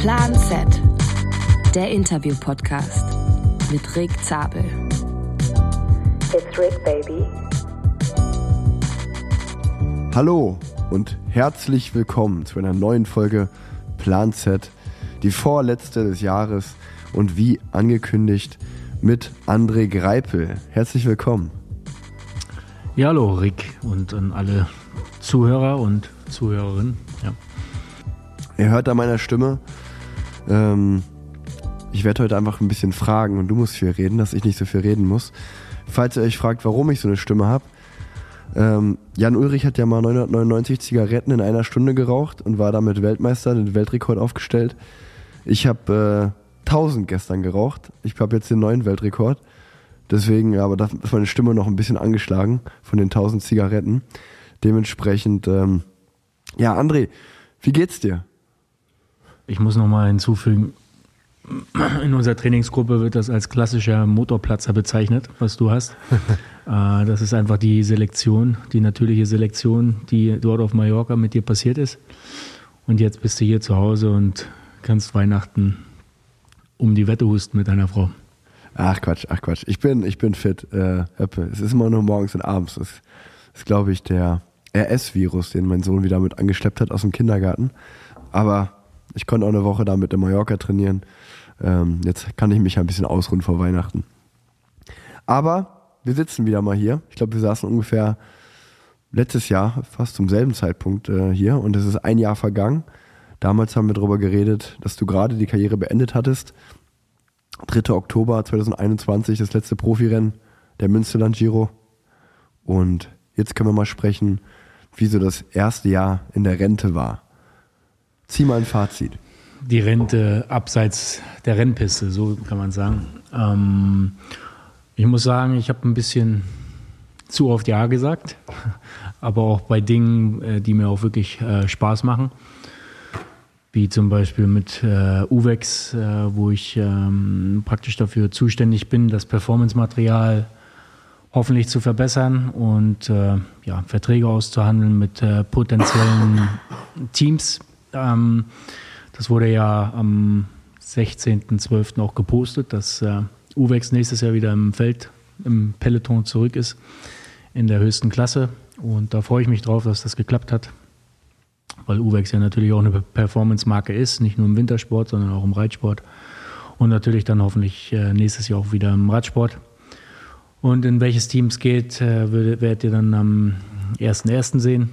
Plan Z, der Interview-Podcast mit Rick Zabel. It's Rick, baby. Hallo und herzlich willkommen zu einer neuen Folge Plan Z, die vorletzte des Jahres und wie angekündigt mit André Greipel. Herzlich willkommen. Ja, hallo Rick und an alle Zuhörer und Zuhörerinnen. Ja. Ihr hört an meiner Stimme, ähm, ich werde heute einfach ein bisschen fragen und du musst viel reden, dass ich nicht so viel reden muss. Falls ihr euch fragt, warum ich so eine Stimme habe, ähm, Jan Ulrich hat ja mal 999 Zigaretten in einer Stunde geraucht und war damit Weltmeister, den Weltrekord aufgestellt. Ich habe äh, 1000 gestern geraucht. Ich habe jetzt den neuen Weltrekord. Deswegen, aber da ist meine Stimme noch ein bisschen angeschlagen von den 1000 Zigaretten. Dementsprechend, ähm, ja, André, wie geht's dir? Ich muss nochmal hinzufügen, in unserer Trainingsgruppe wird das als klassischer Motorplatzer bezeichnet, was du hast. Äh, das ist einfach die Selektion, die natürliche Selektion, die dort auf Mallorca mit dir passiert ist. Und jetzt bist du hier zu Hause und kannst Weihnachten um die Wette husten mit deiner Frau. Ach Quatsch, ach Quatsch. Ich bin, ich bin fit. Äh, es ist immer nur morgens und abends. Das ist, glaube ich, der RS-Virus, den mein Sohn wieder mit angeschleppt hat aus dem Kindergarten. Aber ich konnte auch eine Woche damit in Mallorca trainieren. Ähm, jetzt kann ich mich ein bisschen ausruhen vor Weihnachten. Aber wir sitzen wieder mal hier. Ich glaube, wir saßen ungefähr letztes Jahr, fast zum selben Zeitpunkt äh, hier und es ist ein Jahr vergangen. Damals haben wir darüber geredet, dass du gerade die Karriere beendet hattest. 3. Oktober 2021, das letzte Profirennen der Münsterland Giro. Und jetzt können wir mal sprechen, wie so das erste Jahr in der Rente war. Zieh mal ein Fazit. Die Rente abseits der Rennpiste, so kann man sagen. Ähm, ich muss sagen, ich habe ein bisschen zu oft Ja gesagt, aber auch bei Dingen, äh, die mir auch wirklich äh, Spaß machen. Wie zum Beispiel mit äh, UVEX, äh, wo ich ähm, praktisch dafür zuständig bin, das Performance-Material hoffentlich zu verbessern und äh, ja, Verträge auszuhandeln mit äh, potenziellen Teams. Ähm, das wurde ja am 16.12. auch gepostet, dass äh, Uwex nächstes Jahr wieder im Feld, im Peloton zurück ist, in der höchsten Klasse. Und da freue ich mich drauf, dass das geklappt hat, weil Uwex ja natürlich auch eine Performance-Marke ist, nicht nur im Wintersport, sondern auch im Reitsport. Und natürlich dann hoffentlich äh, nächstes Jahr auch wieder im Radsport. Und in welches Team es geht, äh, werdet ihr dann am 1.1. sehen.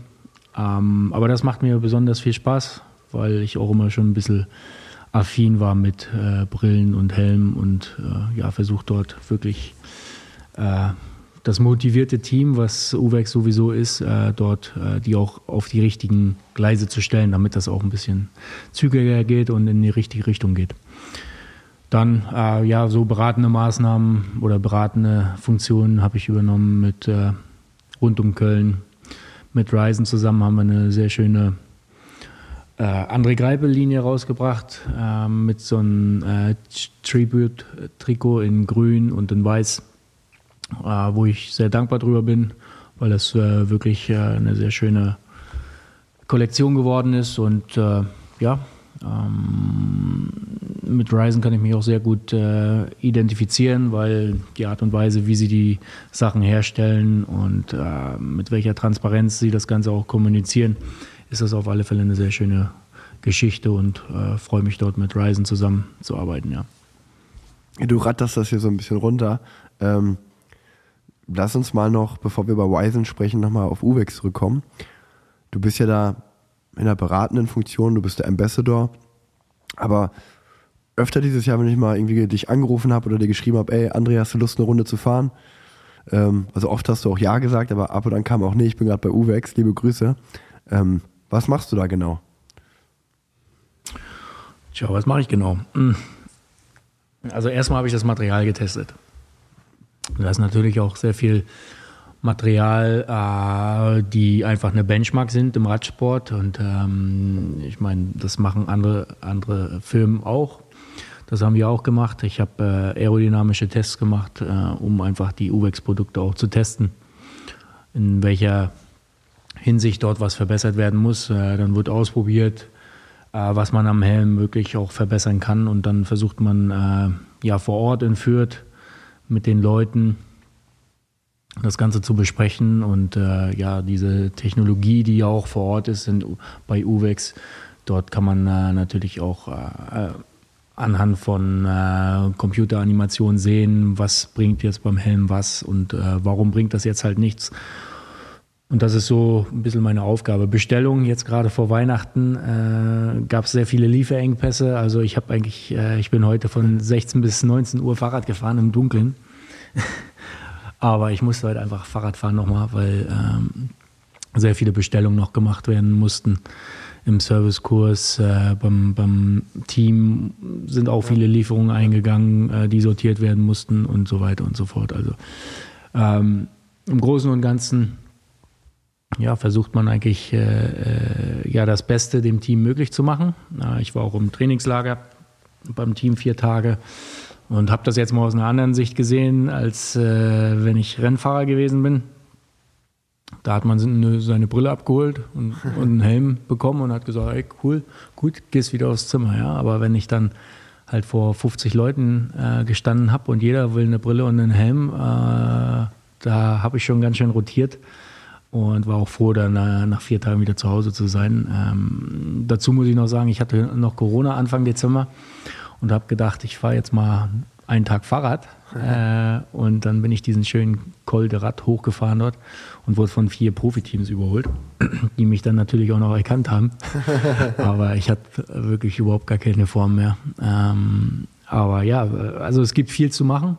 Ähm, aber das macht mir besonders viel Spaß, weil ich auch immer schon ein bisschen affin war mit äh, Brillen und Helm und äh, ja, versucht dort wirklich äh, das motivierte Team, was UVEX sowieso ist, äh, dort äh, die auch auf die richtigen Gleise zu stellen, damit das auch ein bisschen zügiger geht und in die richtige Richtung geht. Dann äh, ja, so beratende Maßnahmen oder beratende Funktionen habe ich übernommen mit rund um Köln. Mit Ryzen zusammen haben wir eine sehr schöne äh, André Greipel-Linie rausgebracht äh, mit so einem äh, Tribute-Trikot in grün und in weiß, äh, wo ich sehr dankbar drüber bin, weil das äh, wirklich äh, eine sehr schöne Kollektion geworden ist und ja, ähm, mit Ryzen kann ich mich auch sehr gut äh, identifizieren, weil die Art und Weise, wie sie die Sachen herstellen und äh, mit welcher Transparenz sie das Ganze auch kommunizieren, ist das auf alle Fälle eine sehr schöne Geschichte und äh, freue mich dort mit Ryzen zusammenzuarbeiten, ja. Du ratterst das hier so ein bisschen runter. Ähm, lass uns mal noch, bevor wir über Ryzen sprechen, nochmal auf Uwex zurückkommen. Du bist ja da in einer beratenden Funktion, du bist der Ambassador, aber öfter dieses Jahr, wenn ich mal irgendwie dich angerufen habe oder dir geschrieben habe, ey, André, hast du Lust, eine Runde zu fahren? Ähm, also oft hast du auch Ja gesagt, aber ab und an kam auch, nee, ich bin gerade bei Uwex, liebe Grüße. Ähm, was machst du da genau? Tja, was mache ich genau? Hm. Also erstmal habe ich das Material getestet. Da ist natürlich auch sehr viel Material, äh, die einfach eine Benchmark sind im Radsport. Und ähm, ich meine, das machen andere, andere Firmen auch. Das haben wir auch gemacht. Ich habe äh, aerodynamische Tests gemacht, äh, um einfach die UVEX-Produkte auch zu testen. In welcher Hinsicht dort was verbessert werden muss. Äh, dann wird ausprobiert, äh, was man am Helm wirklich auch verbessern kann. Und dann versucht man äh, ja vor Ort in Fürth mit den Leuten das Ganze zu besprechen und ja, diese Technologie, die ja auch vor Ort ist in, bei UVEX, dort kann man natürlich auch anhand von äh, Computeranimationen sehen, was bringt jetzt beim Helm was und äh, warum bringt das jetzt halt nichts. Und das ist so ein bisschen meine Aufgabe. Bestellungen jetzt gerade vor Weihnachten äh, gab es sehr viele Lieferengpässe. Also ich habe eigentlich, äh, ich bin heute von 16 bis 19 Uhr Fahrrad gefahren im Dunkeln. Aber ich musste heute einfach Fahrrad fahren nochmal, weil ähm, sehr viele Bestellungen noch gemacht werden mussten. Im Servicekurs, äh, beim, beim Team sind auch viele Lieferungen eingegangen, äh, die sortiert werden mussten und so weiter und so fort. Also ähm, im Großen und Ganzen ja, versucht man eigentlich äh, äh, ja, das Beste dem Team möglich zu machen. Ich war auch im Trainingslager beim Team vier Tage und habe das jetzt mal aus einer anderen Sicht gesehen, als äh, wenn ich Rennfahrer gewesen bin. Da hat man seine Brille abgeholt und, und, einen Helm bekommen und hat gesagt, ey, cool, gut, gehst wieder aufs Zimmer. Ja? Aber wenn ich dann halt vor 50 Leuten äh, gestanden habe und jeder will eine Brille und einen Helm, äh, da habe ich schon ganz schön rotiert und war auch froh, dann äh, nach vier Tagen wieder zu Hause zu sein. Ähm, dazu muss ich noch sagen, ich hatte noch Corona Anfang Dezember und habe gedacht, ich fahre jetzt mal einen Tag Fahrrad. Äh, und dann bin ich diesen schönen Col de Rad hochgefahren dort und wurde von vier Profiteams überholt, die mich dann natürlich auch noch erkannt haben. aber ich hatte wirklich überhaupt gar keine Form mehr. Ähm, aber ja, also es gibt viel zu machen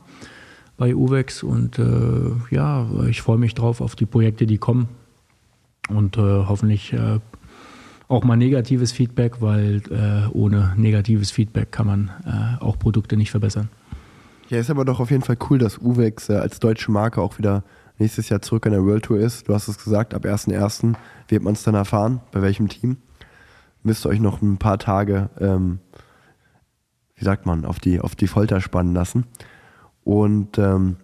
bei UVEX und äh, ja, ich freue mich drauf auf die Projekte, die kommen und äh, hoffentlich äh, auch mal negatives Feedback, weil äh, ohne negatives Feedback kann man äh, auch Produkte nicht verbessern. Ja, ist aber doch auf jeden Fall cool, dass Uwex äh, als deutsche Marke auch wieder nächstes Jahr zurück an der World Tour ist. Du hast es gesagt, ab 1.1. wird man es dann erfahren, bei welchem Team. Müsst ihr euch noch ein paar Tage, ähm, wie sagt man, auf die, auf die Folter spannen lassen. Und ähm,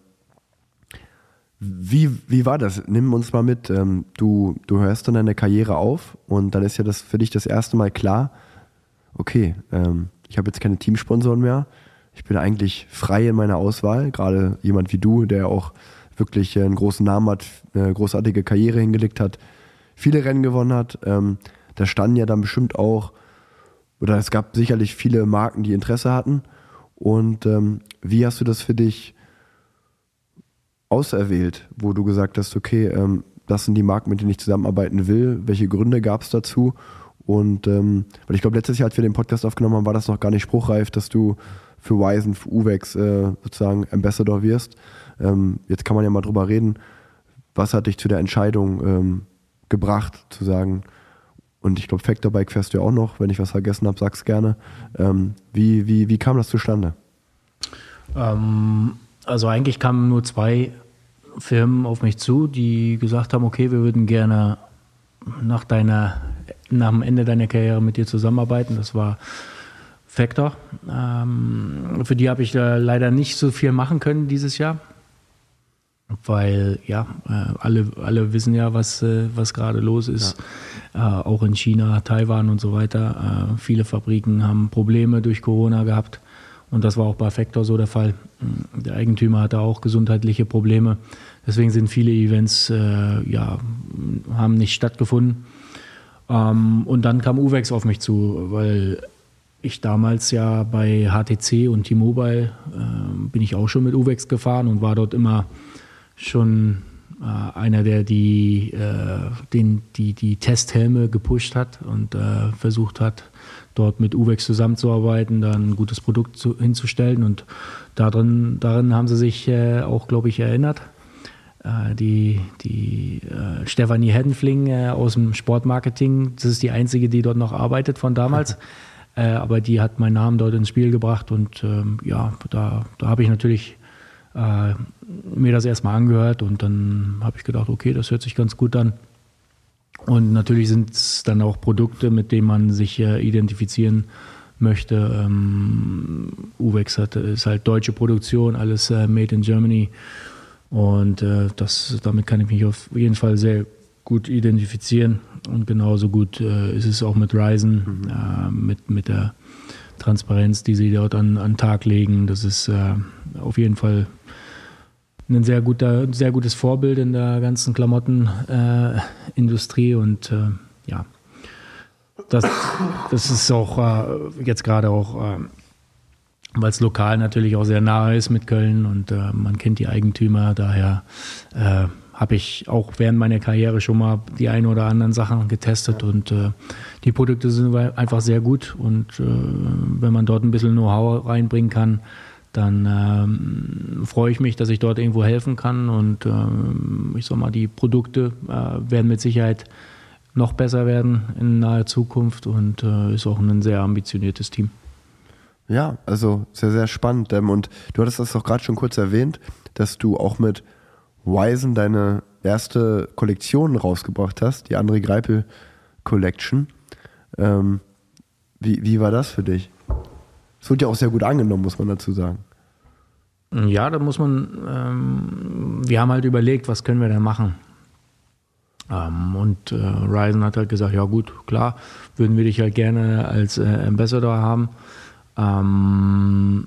wie, wie war das? Nimm uns mal mit. Ähm, du, du hörst dann deine Karriere auf und dann ist ja das für dich das erste Mal klar, okay, ähm, ich habe jetzt keine Teamsponsoren mehr. Ich bin eigentlich frei in meiner Auswahl. Gerade jemand wie du, der auch wirklich einen großen Namen hat, eine großartige Karriere hingelegt hat, viele Rennen gewonnen hat. Ähm, da standen ja dann bestimmt auch, oder es gab sicherlich viele Marken, die Interesse hatten. Und ähm, wie hast du das für dich auserwählt, wo du gesagt hast, okay, ähm, das sind die Marken, mit denen ich zusammenarbeiten will. Welche Gründe gab es dazu? Und ähm, weil ich glaube, letztes Jahr, als wir den Podcast aufgenommen haben, war das noch gar nicht spruchreif, dass du für Wisen, für Uwex äh, sozusagen Ambassador wirst. Ähm, jetzt kann man ja mal drüber reden. Was hat dich zu der Entscheidung ähm, gebracht, zu sagen, und ich glaube, Factor Bike fährst du ja auch noch. Wenn ich was vergessen habe, sag's gerne. Ähm, wie, wie, wie kam das zustande? Ähm, also eigentlich kamen nur zwei Firmen auf mich zu, die gesagt haben, okay, wir würden gerne nach deiner, nach dem Ende deiner Karriere mit dir zusammenarbeiten. Das war Factor. Ähm, für die habe ich äh, leider nicht so viel machen können dieses Jahr, weil ja, äh, alle, alle wissen ja, was, äh, was gerade los ist. Ja. Äh, auch in China, Taiwan und so weiter. Äh, viele Fabriken haben Probleme durch Corona gehabt. Und das war auch bei Factor so der Fall. Der Eigentümer hatte auch gesundheitliche Probleme. Deswegen sind viele Events, äh, ja, haben nicht stattgefunden. Ähm, und dann kam Uwex auf mich zu, weil ich damals ja bei HTC und T-Mobile bin ich auch schon mit Uwex gefahren und war dort immer schon äh, einer, der die, äh, den, die, die Testhelme gepusht hat und äh, versucht hat, dort mit Uwex zusammenzuarbeiten, dann ein gutes Produkt zu, hinzustellen. Und darin, darin haben sie sich äh, auch, glaube ich, erinnert. Äh, die die äh, Stefanie Heddenfling aus dem Sportmarketing, das ist die einzige, die dort noch arbeitet von damals. Aber die hat meinen Namen dort ins Spiel gebracht und ähm, ja, da, da habe ich natürlich äh, mir das erstmal angehört und dann habe ich gedacht, okay, das hört sich ganz gut an. Und natürlich sind es dann auch Produkte, mit denen man sich äh, identifizieren möchte. Ähm, Uwex hat, ist halt deutsche Produktion, alles äh, made in Germany. Und äh, das, damit kann ich mich auf jeden Fall sehr gut identifizieren. Und genauso gut äh, ist es auch mit Ryzen, Mhm. äh, mit, mit der Transparenz, die sie dort an, an den Tag legen. Das ist äh, auf jeden Fall ein sehr, guter, sehr gutes Vorbild in der ganzen Klamottenindustrie. Äh, und äh, ja, das, das ist auch äh, jetzt gerade auch, äh, weil es lokal natürlich auch sehr nahe ist mit Köln und äh, man kennt die Eigentümer, daher äh, habe ich auch während meiner Karriere schon mal die ein oder anderen Sachen getestet und äh, die Produkte sind einfach sehr gut und äh, wenn man dort ein bisschen Know-how reinbringen kann, dann ähm, freue ich mich, dass ich dort irgendwo helfen kann und ähm, ich sag mal, die Produkte äh, werden mit Sicherheit noch besser werden in naher Zukunft und äh, ist auch ein sehr ambitioniertes Team. Ja, also sehr, sehr spannend. Ähm, und du hattest das auch gerade schon kurz erwähnt, dass du auch mit Wisen deine erste Kollektion rausgebracht hast, die André Greipel Collection. Ähm, wie, wie war das für dich? Es wurde ja auch sehr gut angenommen, muss man dazu sagen. Ja, da muss man, ähm, wir haben halt überlegt, was können wir denn machen? Ähm, und äh, Ryzen hat halt gesagt, ja gut, klar, würden wir dich halt gerne als äh, Ambassador haben. Ähm,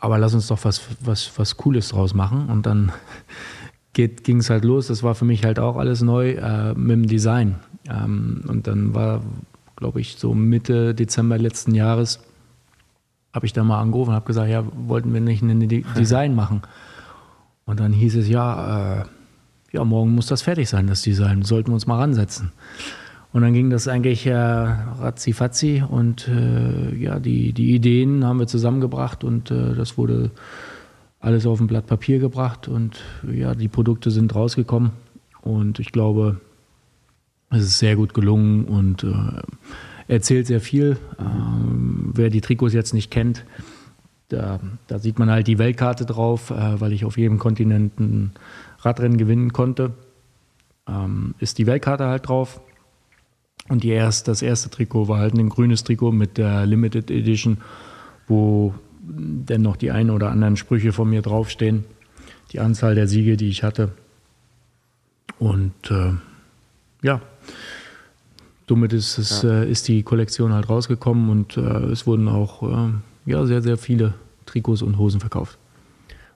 aber lass uns doch was, was, was Cooles draus machen. Und dann ging es halt los. Das war für mich halt auch alles neu äh, mit dem Design. Ähm, und dann war, glaube ich, so Mitte Dezember letzten Jahres, habe ich da mal angerufen und habe gesagt, ja, wollten wir nicht ein Design machen? Und dann hieß es, ja, äh, ja, morgen muss das fertig sein, das Design. Sollten wir uns mal ransetzen. Und dann ging das eigentlich äh, ratzi-fatzi und äh, ja, die, die Ideen haben wir zusammengebracht und äh, das wurde alles auf ein Blatt Papier gebracht und ja, die Produkte sind rausgekommen und ich glaube, es ist sehr gut gelungen und äh, erzählt sehr viel. Ähm, wer die Trikots jetzt nicht kennt, da, da, sieht man halt die Weltkarte drauf, äh, weil ich auf jedem Kontinent ein Radrennen gewinnen konnte. Ähm, ist die Weltkarte halt drauf. Und erst, das erste Trikot war halt ein grünes Trikot mit der Limited Edition, wo dennoch die ein oder anderen Sprüche von mir draufstehen. Die Anzahl der Siege, die ich hatte. Und äh, ja, somit ist, es, ja. äh, ist die Kollektion halt rausgekommen und äh, es wurden auch äh, ja, sehr, sehr viele Trikots und Hosen verkauft.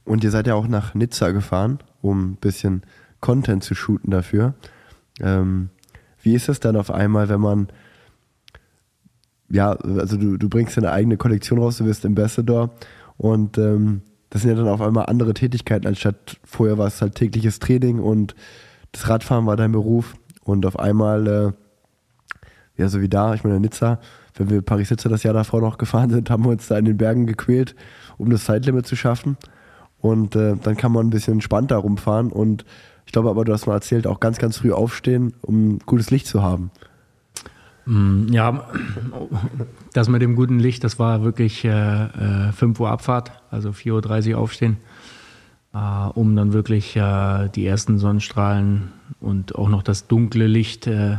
Und ihr seid ja auch nach Nizza gefahren, um ein bisschen Content zu shooten dafür. Ähm, wie ist es dann auf einmal, wenn man, ja, also du, du bringst deine eigene Kollektion raus, du wirst Ambassador und ähm, das sind ja dann auf einmal andere Tätigkeiten, anstatt vorher war es halt tägliches Training und das Radfahren war dein Beruf und auf einmal, äh, ja, so wie da, ich meine, Nizza, wenn wir Paris-Nizza das Jahr davor noch gefahren sind, haben wir uns da in den Bergen gequält, um das Zeitlimit zu schaffen. Und äh, dann kann man ein bisschen entspannter rumfahren. Und ich glaube aber, du hast mal erzählt, auch ganz, ganz früh aufstehen, um gutes Licht zu haben. Ja, das mit dem guten Licht, das war wirklich äh, 5 Uhr Abfahrt, also 4.30 Uhr aufstehen, äh, um dann wirklich äh, die ersten Sonnenstrahlen und auch noch das dunkle Licht äh,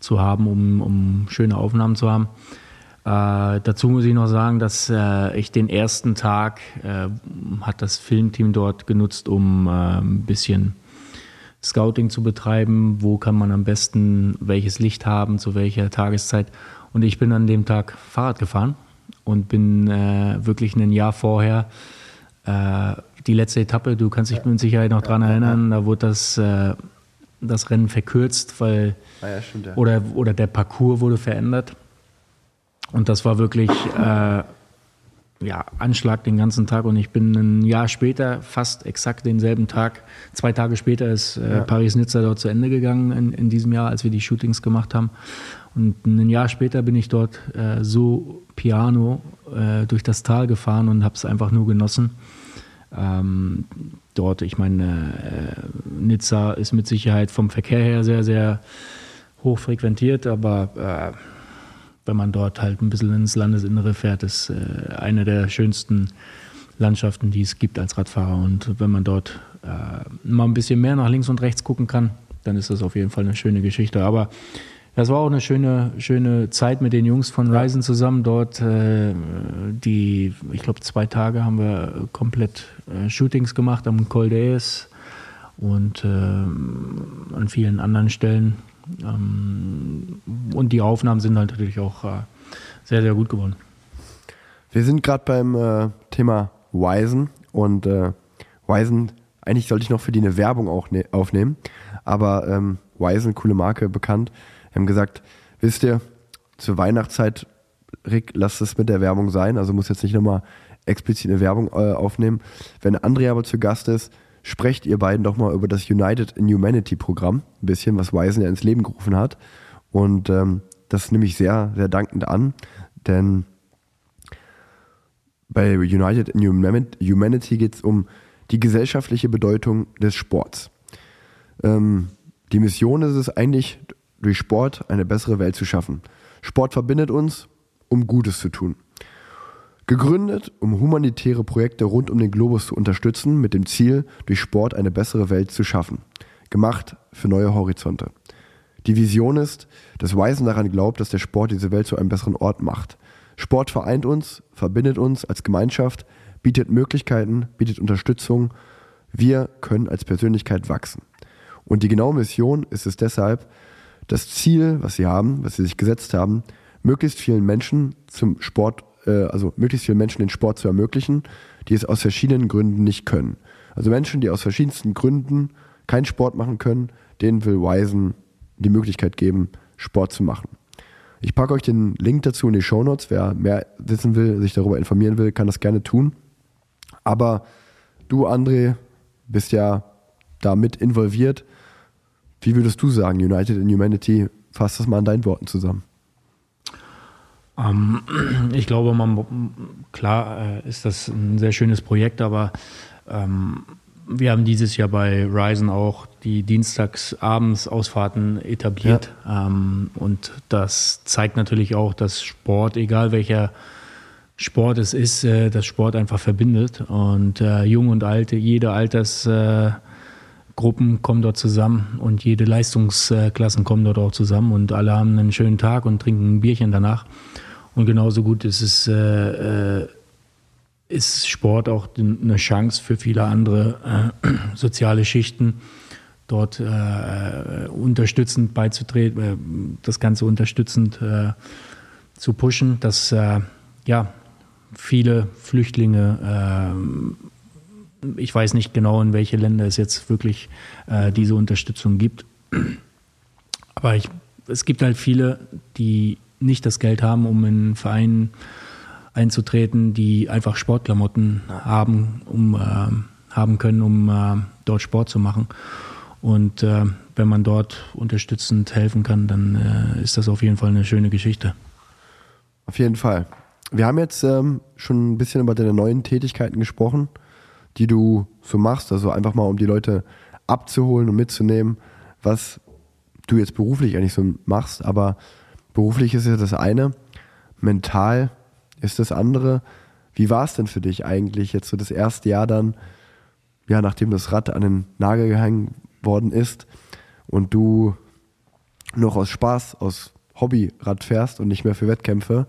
zu haben, um, um schöne Aufnahmen zu haben. Äh, dazu muss ich noch sagen, dass äh, ich den ersten Tag äh, hat das Filmteam dort genutzt, um äh, ein bisschen Scouting zu betreiben. Wo kann man am besten welches Licht haben, zu welcher Tageszeit? Und ich bin an dem Tag Fahrrad gefahren und bin äh, wirklich ein Jahr vorher äh, die letzte Etappe. Du kannst dich mit Sicherheit noch dran erinnern. Da wurde das das Rennen verkürzt, weil ah ja, stimmt, ja. oder oder der Parcours wurde verändert. Und das war wirklich äh, ja, Anschlag den ganzen Tag. Und ich bin ein Jahr später, fast exakt denselben Tag, zwei Tage später ist äh, ja. Paris-Nizza dort zu Ende gegangen in, in, diesem Jahr, als wir die Shootings gemacht haben. Und ein Jahr später bin ich dort äh, so piano äh, durch das Tal gefahren und habe es einfach nur genossen. Ähm, dort, ich meine, äh, Nizza ist mit Sicherheit vom Verkehr her sehr, sehr hoch frequentiert, aber äh, wenn man dort halt ein bisschen ins Landesinnere fährt, ist äh, eine der schönsten Landschaften, die es gibt als Radfahrer. Und wenn man dort äh, mal ein bisschen mehr nach links und rechts gucken kann, dann ist das auf jeden Fall eine schöne Geschichte. Aber das war auch eine schöne, schöne Zeit mit den Jungs von Ryzen zusammen. Dort äh, die, ich glaube, zwei Tage haben wir komplett äh, Shootings gemacht am Col d'Aes und äh, an vielen anderen Stellen Ähm, und die Aufnahmen sind halt natürlich auch äh, sehr, sehr gut geworden. Wir sind gerade beim äh, Thema Wisen und äh, Wisen, eigentlich sollte ich noch für die eine Werbung auch ne aufnehmen, aber ähm, Wisen, coole Marke, bekannt, haben gesagt, wisst ihr, zur Weihnachtszeit, Rick, lasst es mit der Werbung sein, also muss jetzt nicht nochmal explizit eine Werbung äh, aufnehmen. Wenn Andrea aber zu Gast ist, sprecht ihr beiden doch mal über das United in Humanity Programm, ein bisschen, was Wisen ja ins Leben gerufen hat. Und ähm, das nehme ich sehr, sehr dankend an, denn bei United in Humanity geht es um die gesellschaftliche Bedeutung des Sports. Ähm, die Mission ist es eigentlich, durch Sport eine bessere Welt zu schaffen. Sport verbindet uns, um Gutes zu tun. Gegründet, um humanitäre Projekte rund um den Globus zu unterstützen, mit dem Ziel, durch Sport eine bessere Welt zu schaffen. Gemacht für neue Horizonte. Die Vision ist, dass Weisen daran glaubt, dass der Sport diese Welt zu einem besseren Ort macht. Sport vereint uns, verbindet uns als Gemeinschaft, bietet Möglichkeiten, bietet Unterstützung. Wir können als Persönlichkeit wachsen. Und die genaue Mission ist es deshalb, das Ziel, was sie haben, was sie sich gesetzt haben, möglichst vielen Menschen zum Sport äh, also möglichst vielen Menschen den Sport zu ermöglichen, die es aus verschiedenen Gründen nicht können. Also Menschen, die aus verschiedensten Gründen keinen Sport machen können, denen will Wisen die Möglichkeit geben, Sport zu machen. Ich packe euch den Link dazu in die Show Notes. Wer mehr wissen will, sich darüber informieren will, kann das gerne tun. Aber du, André, bist ja damit involviert. Wie würdest du sagen, United in Humanity? Fass das mal in deinen Worten zusammen. Ähm, ich glaube, man, klar äh, ist das ein sehr schönes Projekt, aber ähm, wir haben dieses Jahr bei Ryzen auch die Dienstagsabends-Ausfahrten etabliert. Ja. Ähm, und das zeigt natürlich auch, dass Sport, egal welcher Sport es ist, äh, dass Sport einfach verbindet. Und äh, Jung und Alte, jede Altersgruppen äh, kommen dort zusammen und jede Leistungsklassen kommen dort auch zusammen und alle haben einen schönen Tag und trinken ein Bierchen danach. Und genauso gut ist es äh, äh, ist Sport auch eine Chance für viele andere äh, soziale Schichten, dort äh, unterstützend beizutreten, äh, das Ganze unterstützend äh, zu pushen, dass ja viele Flüchtlinge ich weiß nicht genau, in welche Länder es jetzt wirklich diese Unterstützung gibt. Aber ich, es gibt halt viele, die nicht das Geld haben, um in Vereinen einzutreten, die einfach Sportklamotten haben, um, äh, haben können, um äh, dort Sport zu machen. Und äh, wenn man dort unterstützend helfen kann, dann äh, ist das auf jeden Fall eine schöne Geschichte. Auf jeden Fall. Wir haben jetzt ähm, schon ein bisschen über deine neuen Tätigkeiten gesprochen, die du so machst. Also einfach mal, um die Leute abzuholen und mitzunehmen, was du jetzt beruflich eigentlich so machst. Aber Beruflich ist ja das eine, mental ist das andere. Wie war es denn für dich eigentlich jetzt so das erste Jahr dann, ja, nachdem das Rad an den Nagel gehangen worden ist und du noch aus Spaß, aus Hobby Rad fährst und nicht mehr für Wettkämpfe?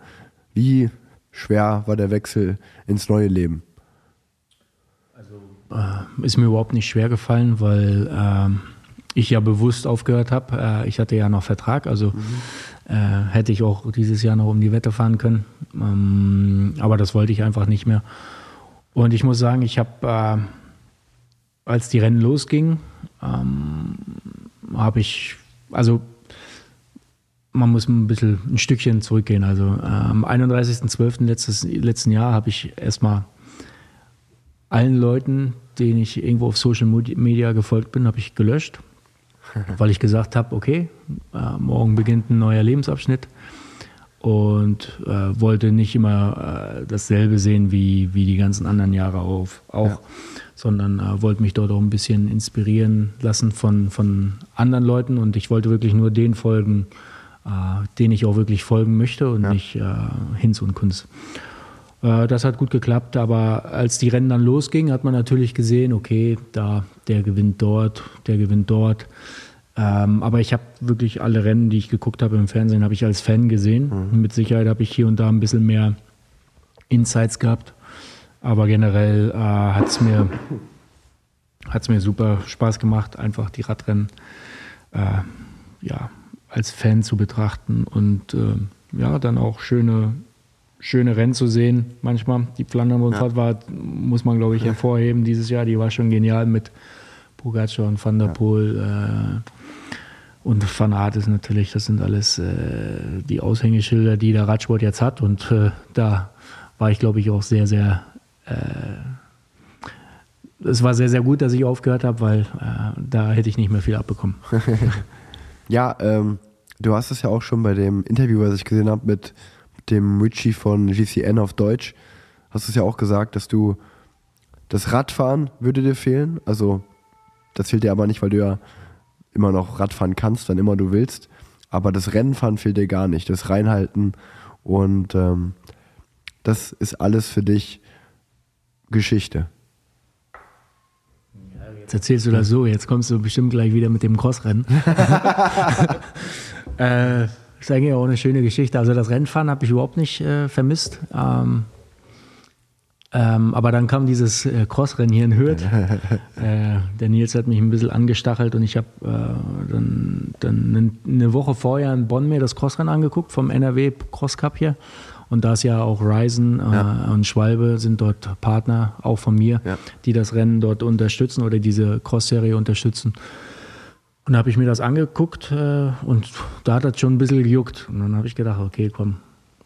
Wie schwer war der Wechsel ins neue Leben? Äh, ist mir überhaupt nicht schwer gefallen, weil äh, ich ja bewusst aufgehört habe. Äh, ich hatte ja noch Vertrag, also mhm. Äh, hätte ich auch dieses Jahr noch um die Wette fahren können. Ähm, aber das wollte ich einfach nicht mehr. Und ich muss sagen, ich habe, äh, als die Rennen losgingen, ähm, habe ich, also man muss ein bisschen ein Stückchen zurückgehen. Also äh, am 31.12. letzten Jahr habe ich erstmal allen Leuten, denen ich irgendwo auf Social Media gefolgt bin, habe ich gelöscht weil ich gesagt habe, okay, äh, morgen beginnt ein neuer Lebensabschnitt und äh, wollte nicht immer äh, dasselbe sehen wie, wie die ganzen anderen Jahre auf, auch, ja. sondern äh, wollte mich dort auch ein bisschen inspirieren lassen von, von anderen Leuten und ich wollte wirklich nur den folgen, äh, denen ich auch wirklich folgen möchte und ja. nicht äh, Hinz und Kunst. Äh, das hat gut geklappt, aber als die Rennen dann losgingen, hat man natürlich gesehen, okay, da der gewinnt dort, der gewinnt dort. Ähm, aber ich habe wirklich alle Rennen, die ich geguckt habe im Fernsehen, habe ich als Fan gesehen. Mhm. Mit Sicherheit habe ich hier und da ein bisschen mehr Insights gehabt. Aber generell äh, hat es mir, hat's mir super Spaß gemacht, einfach die Radrennen äh, ja, als Fan zu betrachten und äh, ja, dann auch schöne, schöne Rennen zu sehen. Manchmal die Flandern-Rundfahrt ja. war, muss man glaube ich hervorheben, dieses Jahr, die war schon genial mit Pogacar und Van der Poel. Äh, und Van Aert ist natürlich, das sind alles äh, die Aushängeschilder, die der Radsport jetzt hat. Und äh, da war ich, glaube ich, auch sehr, sehr. Äh, es war sehr, sehr gut, dass ich aufgehört habe, weil äh, da hätte ich nicht mehr viel abbekommen. ja, ähm, du hast es ja auch schon bei dem Interview, was ich gesehen habe, mit dem Richie von GCN auf Deutsch, hast du es ja auch gesagt, dass du das Radfahren würde dir fehlen. Also, das fehlt dir aber nicht, weil du ja immer noch Radfahren kannst, wann immer du willst. Aber das Rennenfahren fehlt dir gar nicht, das Reinhalten und ähm, das ist alles für dich Geschichte. Jetzt erzählst du das so, jetzt kommst du bestimmt gleich wieder mit dem Crossrennen. äh, ist eigentlich auch eine schöne Geschichte. Also das Rennfahren habe ich überhaupt nicht äh, vermisst. Ähm, ähm, aber dann kam dieses äh, Crossrennen hier in Hürth. äh, der Nils hat mich ein bisschen angestachelt und ich habe äh, dann, dann eine Woche vorher in Bonn mir das Crossrennen angeguckt vom NRW Cross Cup hier. Und da ist ja auch Ryzen äh, ja. und Schwalbe sind dort Partner, auch von mir, ja. die das Rennen dort unterstützen oder diese Cross-Serie unterstützen. Und da habe ich mir das angeguckt äh, und da hat das schon ein bisschen gejuckt. Und dann habe ich gedacht, okay, komm,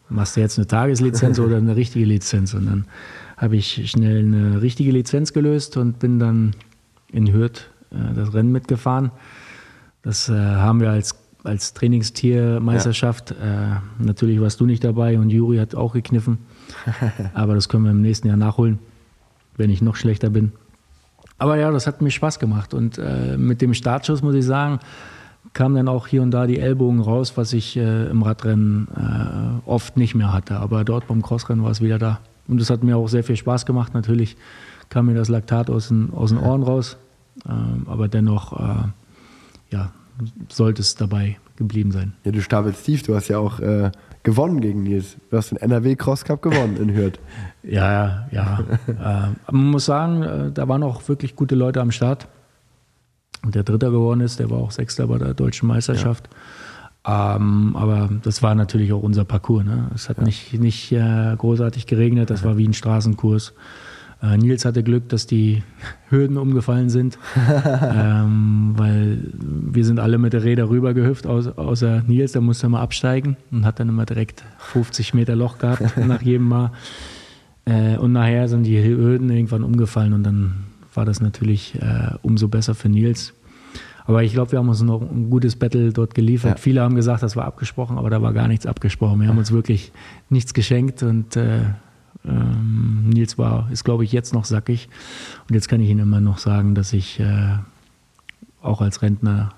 machst du jetzt eine Tageslizenz oder eine richtige Lizenz? Und dann habe ich schnell eine richtige Lizenz gelöst und bin dann in Hürth äh, das Rennen mitgefahren. Das äh, haben wir als, als Trainingstiermeisterschaft. Ja. Äh, natürlich warst du nicht dabei und Juri hat auch gekniffen. Aber das können wir im nächsten Jahr nachholen, wenn ich noch schlechter bin. Aber ja, das hat mir Spaß gemacht. Und äh, mit dem Startschuss muss ich sagen, kamen dann auch hier und da die Ellbogen raus, was ich äh, im Radrennen äh, oft nicht mehr hatte. Aber dort beim Crossrennen war es wieder da. Und das hat mir auch sehr viel Spaß gemacht. Natürlich kam mir das Laktat aus den, aus den Ohren raus. Ähm, aber dennoch, äh, ja, sollte es dabei geblieben sein. Ja, du stapelst tief. Du hast ja auch äh, gewonnen gegen Nils. Du hast den NRW Cross Cup gewonnen in Hürth. ja, ja. äh, man muss sagen, äh, da waren auch wirklich gute Leute am Start. Und der Dritter geworden ist, der war auch Sechster bei der deutschen Meisterschaft. Ja. Ähm, aber das war natürlich auch unser Parcours. Ne? Es hat ja. nicht, nicht äh, großartig geregnet, das war wie ein Straßenkurs. Äh, Nils hatte Glück, dass die Hürden umgefallen sind, ähm, weil wir sind alle mit der Räder rübergehüpft, außer, außer Nils, der musste mal absteigen und hat dann immer direkt 50 Meter Loch gehabt nach jedem Mal. Äh, und nachher sind die Hürden irgendwann umgefallen und dann war das natürlich äh, umso besser für Nils. Aber ich glaube, wir haben uns noch ein gutes Battle dort geliefert. Ja. Viele haben gesagt, das war abgesprochen, aber da war gar nichts abgesprochen. Wir haben uns wirklich nichts geschenkt und äh, ähm, Nils war, ist glaube ich jetzt noch sackig. Und jetzt kann ich Ihnen immer noch sagen, dass ich äh, auch als Rentner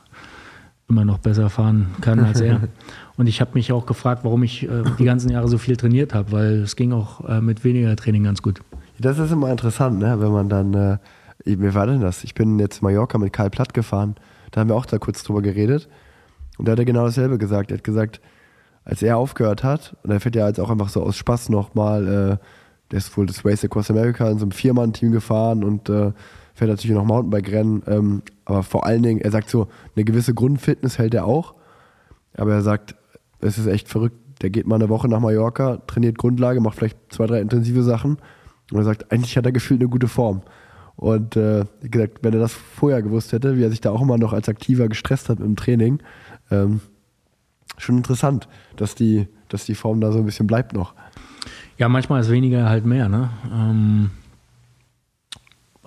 immer noch besser fahren kann als er. Und ich habe mich auch gefragt, warum ich äh, die ganzen Jahre so viel trainiert habe, weil es ging auch äh, mit weniger Training ganz gut. Das ist immer interessant, ne? wenn man dann, äh, wie war denn das? Ich bin jetzt Mallorca mit Karl Platt gefahren da haben wir auch da kurz drüber geredet. Und da hat er genau dasselbe gesagt. Er hat gesagt, als er aufgehört hat, und er fährt ja jetzt auch einfach so aus Spaß nochmal, äh, der ist wohl das Race Across America in so einem Viermann-Team gefahren und äh, fährt natürlich noch Mountainbike-Rennen. Ähm, aber vor allen Dingen, er sagt so, eine gewisse Grundfitness hält er auch. Aber er sagt, es ist echt verrückt. Der geht mal eine Woche nach Mallorca, trainiert Grundlage, macht vielleicht zwei, drei intensive Sachen. Und er sagt, eigentlich hat er gefühlt eine gute Form. Und äh, gesagt, wenn er das vorher gewusst hätte, wie er sich da auch immer noch als Aktiver gestresst hat im Training, ähm, schon interessant, dass die, dass die Form da so ein bisschen bleibt noch. Ja, manchmal ist weniger halt mehr. Ne? Ähm,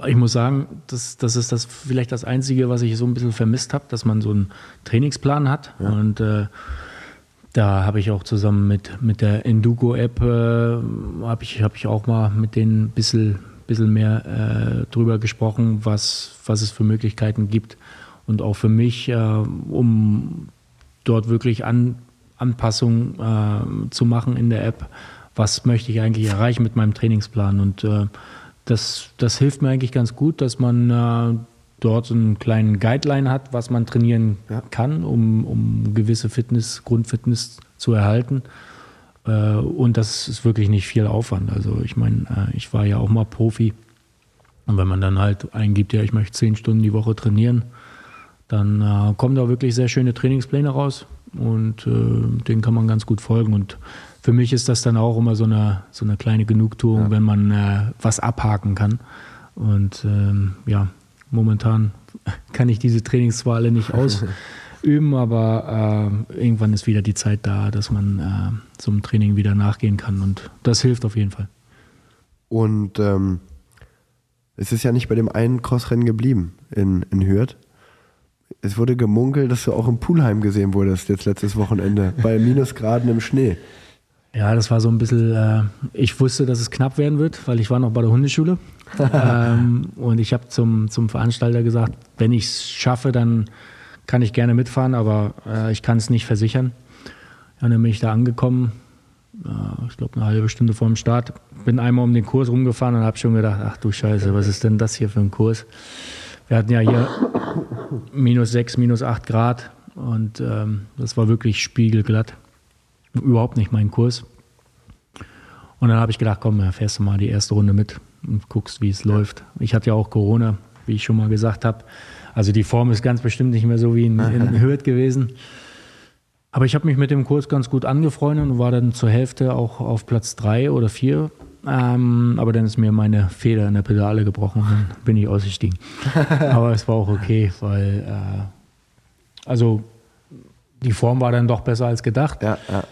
ich muss sagen, das, das ist das vielleicht das Einzige, was ich so ein bisschen vermisst habe, dass man so einen Trainingsplan hat. Ja. Und äh, da habe ich auch zusammen mit, mit der Endugo-App, äh, habe ich, hab ich auch mal mit denen ein bisschen bisschen mehr äh, drüber gesprochen, was, was es für Möglichkeiten gibt. Und auch für mich, äh, um dort wirklich An Anpassungen äh, zu machen in der App, was möchte ich eigentlich erreichen mit meinem Trainingsplan. Und äh, das, das hilft mir eigentlich ganz gut, dass man äh, dort so einen kleinen Guideline hat, was man trainieren ja. kann, um, um gewisse Fitness, Grundfitness zu erhalten. Äh, und das ist wirklich nicht viel Aufwand. Also ich meine, äh, ich war ja auch mal Profi. Und wenn man dann halt eingibt, ja, ich möchte zehn Stunden die Woche trainieren, dann äh, kommen da wirklich sehr schöne Trainingspläne raus. und äh, den kann man ganz gut folgen. Und für mich ist das dann auch immer so eine, so eine kleine Genugtuung, ja. wenn man äh, was abhaken kann. Und ähm, ja, momentan kann ich diese Trainings zwar alle nicht ausüben, aber äh, irgendwann ist wieder die Zeit da, dass man äh, zum Training wieder nachgehen kann. Und das hilft auf jeden Fall. Und ähm, es ist ja nicht bei dem einen Crossrennen geblieben in, in Hürth. Es wurde gemunkelt, dass du auch im Poolheim gesehen wurdest, jetzt letztes Wochenende, bei Minusgraden im Schnee. Ja, das war so ein bisschen, äh, ich wusste, dass es knapp werden wird, weil ich war noch bei der Hundeschule. ähm, und ich habe zum, zum Veranstalter gesagt, wenn ich es schaffe, dann kann ich gerne mitfahren, aber äh, ich kann es nicht versichern. Ja, dann bin ich da angekommen, äh, ich glaube eine halbe Stunde vor dem Start. Bin einmal um den Kurs rumgefahren und habe schon gedacht, ach du Scheiße, was ist denn das hier für ein Kurs? Wir hatten ja hier minus sechs, minus acht Grad und ähm, das war wirklich spiegelglatt. Überhaupt nicht mein Kurs. Und dann habe ich gedacht, komm, fährst du mal die erste Runde mit und guckst, wie es ja. läuft. Ich hatte ja auch Corona, wie ich schon mal gesagt habe. Also die Form ist ganz bestimmt nicht mehr so wie in, in Hürth gewesen. Aber ich habe mich mit dem Kurs ganz gut angefreundet und war dann zur Hälfte auch auf Platz drei oder vier. Ähm, aber dann ist mir meine Feder in der Pedale gebrochen und dann bin ich ausgestiegen. aber es war auch okay, weil äh, also die Form war dann doch besser als gedacht. Ja, ja.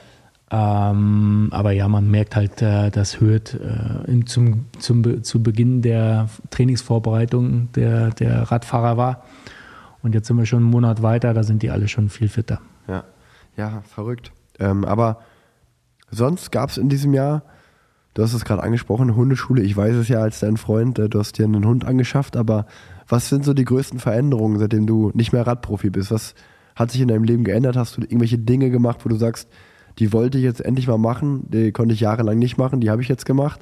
Ähm, aber ja, man merkt halt, äh, dass Hürth äh, zum, zum, zu Beginn der Trainingsvorbereitung der, der Radfahrer war. Und jetzt sind wir schon einen Monat weiter, da sind die alle schon viel fitter. Ja, ja verrückt. Ähm, aber sonst gab es in diesem Jahr, du hast es gerade angesprochen, Hundeschule. Ich weiß es ja als dein Freund, äh, du hast dir einen Hund angeschafft, aber was sind so die größten Veränderungen, seitdem du nicht mehr Radprofi bist? Was hat sich in deinem Leben geändert? Hast du irgendwelche Dinge gemacht, wo du sagst, die wollte ich jetzt endlich mal machen, die konnte ich jahrelang nicht machen, die habe ich jetzt gemacht?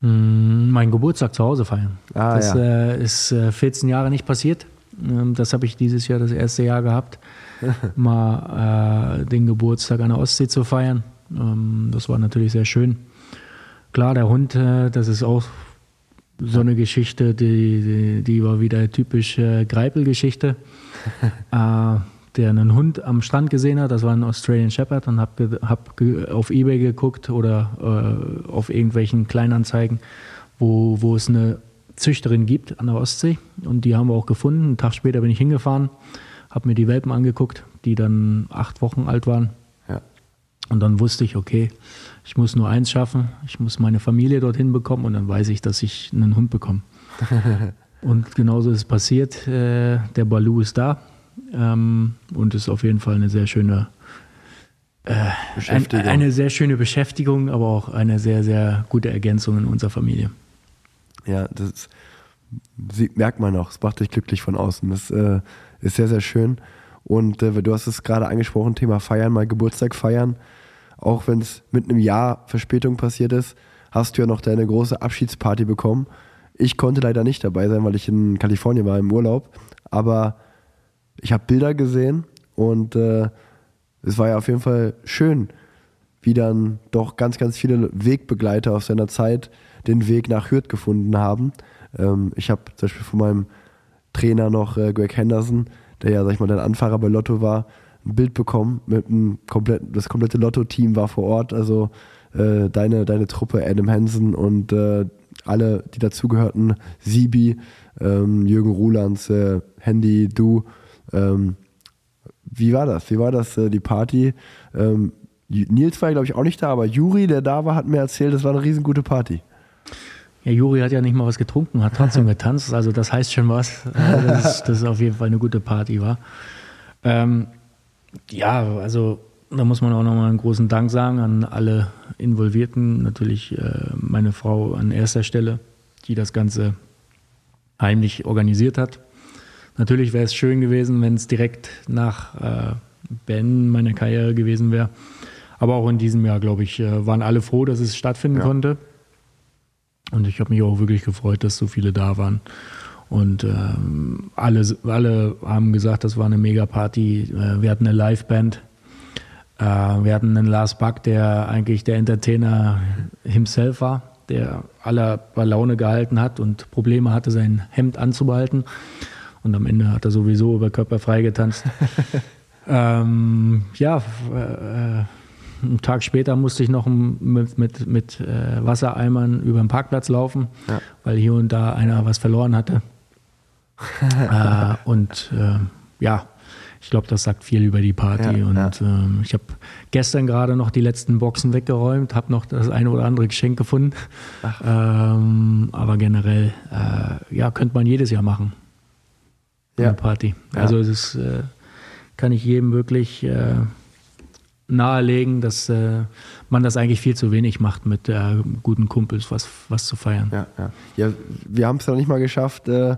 Hm, mein Geburtstag zu Hause feiern. Ah, das ja. äh, ist äh, 14 Jahre nicht passiert. Ähm, das habe ich dieses Jahr das erste Jahr gehabt, mal äh, den Geburtstag an der Ostsee zu feiern. Ähm, das war natürlich sehr schön. Klar, der Hund, äh, das ist auch so eine Geschichte, die, die, die war wieder typisch äh, Greipel-Geschichte. äh, der einen Hund am Strand gesehen hat, das war ein Australian Shepherd, und habe hab auf Ebay geguckt oder äh, auf irgendwelchen Kleinanzeigen, wo, wo es eine Züchterin gibt an der Ostsee. Und die haben wir auch gefunden. Einen Tag später bin ich hingefahren, habe mir die Welpen angeguckt, die dann acht Wochen alt waren. Und dann wusste ich, okay, ich muss nur eins schaffen, ich muss meine Familie dorthin bekommen und dann weiß ich, dass ich einen Hund bekomme. und genauso ist es passiert. Äh, der Balu ist da ähm, und ist auf jeden Fall eine sehr schöne äh, ein, eine sehr schöne Beschäftigung, aber auch eine sehr, sehr gute Ergänzung in unserer Familie. Ja, das merkt man auch. Es macht dich glücklich von außen. Das äh, ist sehr, sehr schön. Und äh, du hast es gerade angesprochen, Thema Feiern, mal Geburtstag feiern. Auch wenn es mit einem Jahr Verspätung passiert ist, hast du ja noch deine große Abschiedsparty bekommen. Ich konnte leider nicht dabei sein, weil ich in Kalifornien war im Urlaub. Aber ich habe Bilder gesehen und äh, es war ja auf jeden Fall schön, wie dann doch ganz, ganz viele Wegbegleiter aus seiner Zeit den Weg nach Hürth gefunden haben. Ähm, ich habe zum Beispiel von meinem Trainer noch äh, Greg Henderson, der ja, sag ich mal, dein Anfahrer bei Lotto war, ein Bild bekommen mit einem kompletten, das komplette Lotto-Team war vor Ort, also äh, deine, deine Truppe, Adam Hansen und äh, alle, die dazugehörten, Sibi, ähm, Jürgen Rulands, äh, Handy, du, ähm, wie war das? Wie war das, äh, die Party? Ähm, Nils war, glaube ich, auch nicht da, aber Juri, der da war, hat mir erzählt, das war eine riesengute Party. Ja, Juri hat ja nicht mal was getrunken, hat trotzdem getanzt, also das heißt schon was, dass, dass es auf jeden Fall eine gute Party war. Ähm, ja, also da muss man auch nochmal einen großen Dank sagen an alle Involvierten, natürlich äh, meine Frau an erster Stelle, die das Ganze heimlich organisiert hat. Natürlich wäre es schön gewesen, wenn es direkt nach äh, Ben meiner Karriere gewesen wäre. Aber auch in diesem Jahr, glaube ich, äh, waren alle froh, dass es stattfinden ja. konnte. Und ich habe mich auch wirklich gefreut, dass so viele da waren. Und ähm, alle, alle haben gesagt, das war eine Mega-Party. Äh, wir hatten eine Liveband. Äh, wir hatten einen Lars Buck, der eigentlich der Entertainer himself war, der alle bei Laune gehalten hat und Probleme hatte, sein Hemd anzubehalten. Und am Ende hat er sowieso über Körper frei getanzt. Ähm, ja, äh, einen Tag später musste ich noch mit, mit, mit äh, Wassereimern über den Parkplatz laufen, Ja. weil hier und da einer was verloren hatte. äh, und äh, ja, ich glaube, das sagt viel über die Party. Ja, und ja. Ähm, ich habe gestern gerade noch die letzten Boxen weggeräumt, habe noch das eine oder andere Geschenk gefunden. Ähm, aber generell, äh, ja, könnte man jedes Jahr machen. Ja. Eine Party. Also das äh, kann ich jedem wirklich äh, nahelegen, dass äh, man das eigentlich viel zu wenig macht, mit äh, guten Kumpels was, was zu feiern. Ja, ja. ja wir haben es noch nicht mal geschafft, äh,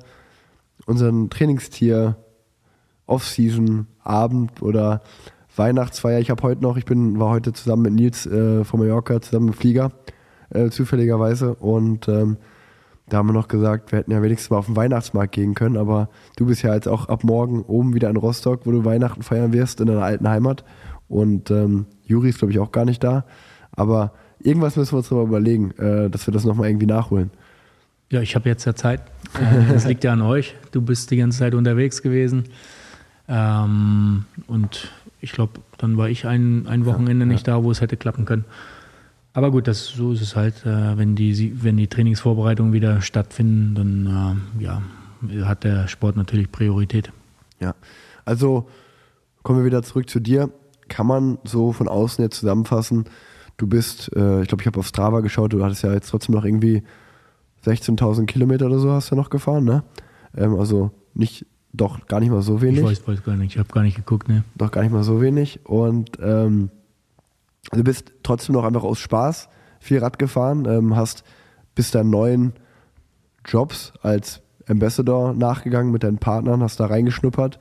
unseren Trainingstier Off-Season Abend oder Weihnachtsfeier. Ich habe heute noch, ich bin, war heute zusammen mit Nils äh, von Mallorca zusammen im Flieger, äh, zufälligerweise. Und ähm, da haben wir noch gesagt, wir hätten ja wenigstens mal auf den Weihnachtsmarkt gehen können, aber du bist ja jetzt auch ab morgen oben wieder in Rostock, wo du Weihnachten feiern wirst, in deiner alten Heimat. Und ähm, Juri ist, glaube ich, auch gar nicht da. Aber irgendwas müssen wir uns mal überlegen, äh, dass wir das nochmal irgendwie nachholen. Ja, ich habe jetzt ja Zeit. Äh, Das liegt ja an euch. Du bist die ganze Zeit unterwegs gewesen. Ähm, und ich glaube, dann war ich ein, ein Wochenende nicht da, wo es hätte klappen können. Aber gut, das, so ist es halt. Äh, wenn, die, wenn die Trainingsvorbereitungen wieder stattfinden, dann äh, ja, hat der Sport natürlich Priorität. Ja, also kommen wir wieder zurück zu dir. Kann man so von außen jetzt zusammenfassen, du bist, äh, ich glaube, ich habe auf Strava geschaut, du hattest ja jetzt trotzdem noch irgendwie 16.000 Kilometer oder so hast du noch gefahren, ne? Ähm, also nicht, doch gar nicht mal so Ich wenig. weiß, weiß gar nicht, ich habe gar nicht geguckt. Ne? Doch gar nicht mal so wenig. Und ähm, du bist trotzdem noch einfach aus Spaß viel Rad gefahren, ähm, hast bis deinen neuen Jobs als Ambassador nachgegangen mit deinen Partnern, hast da reingeschnuppert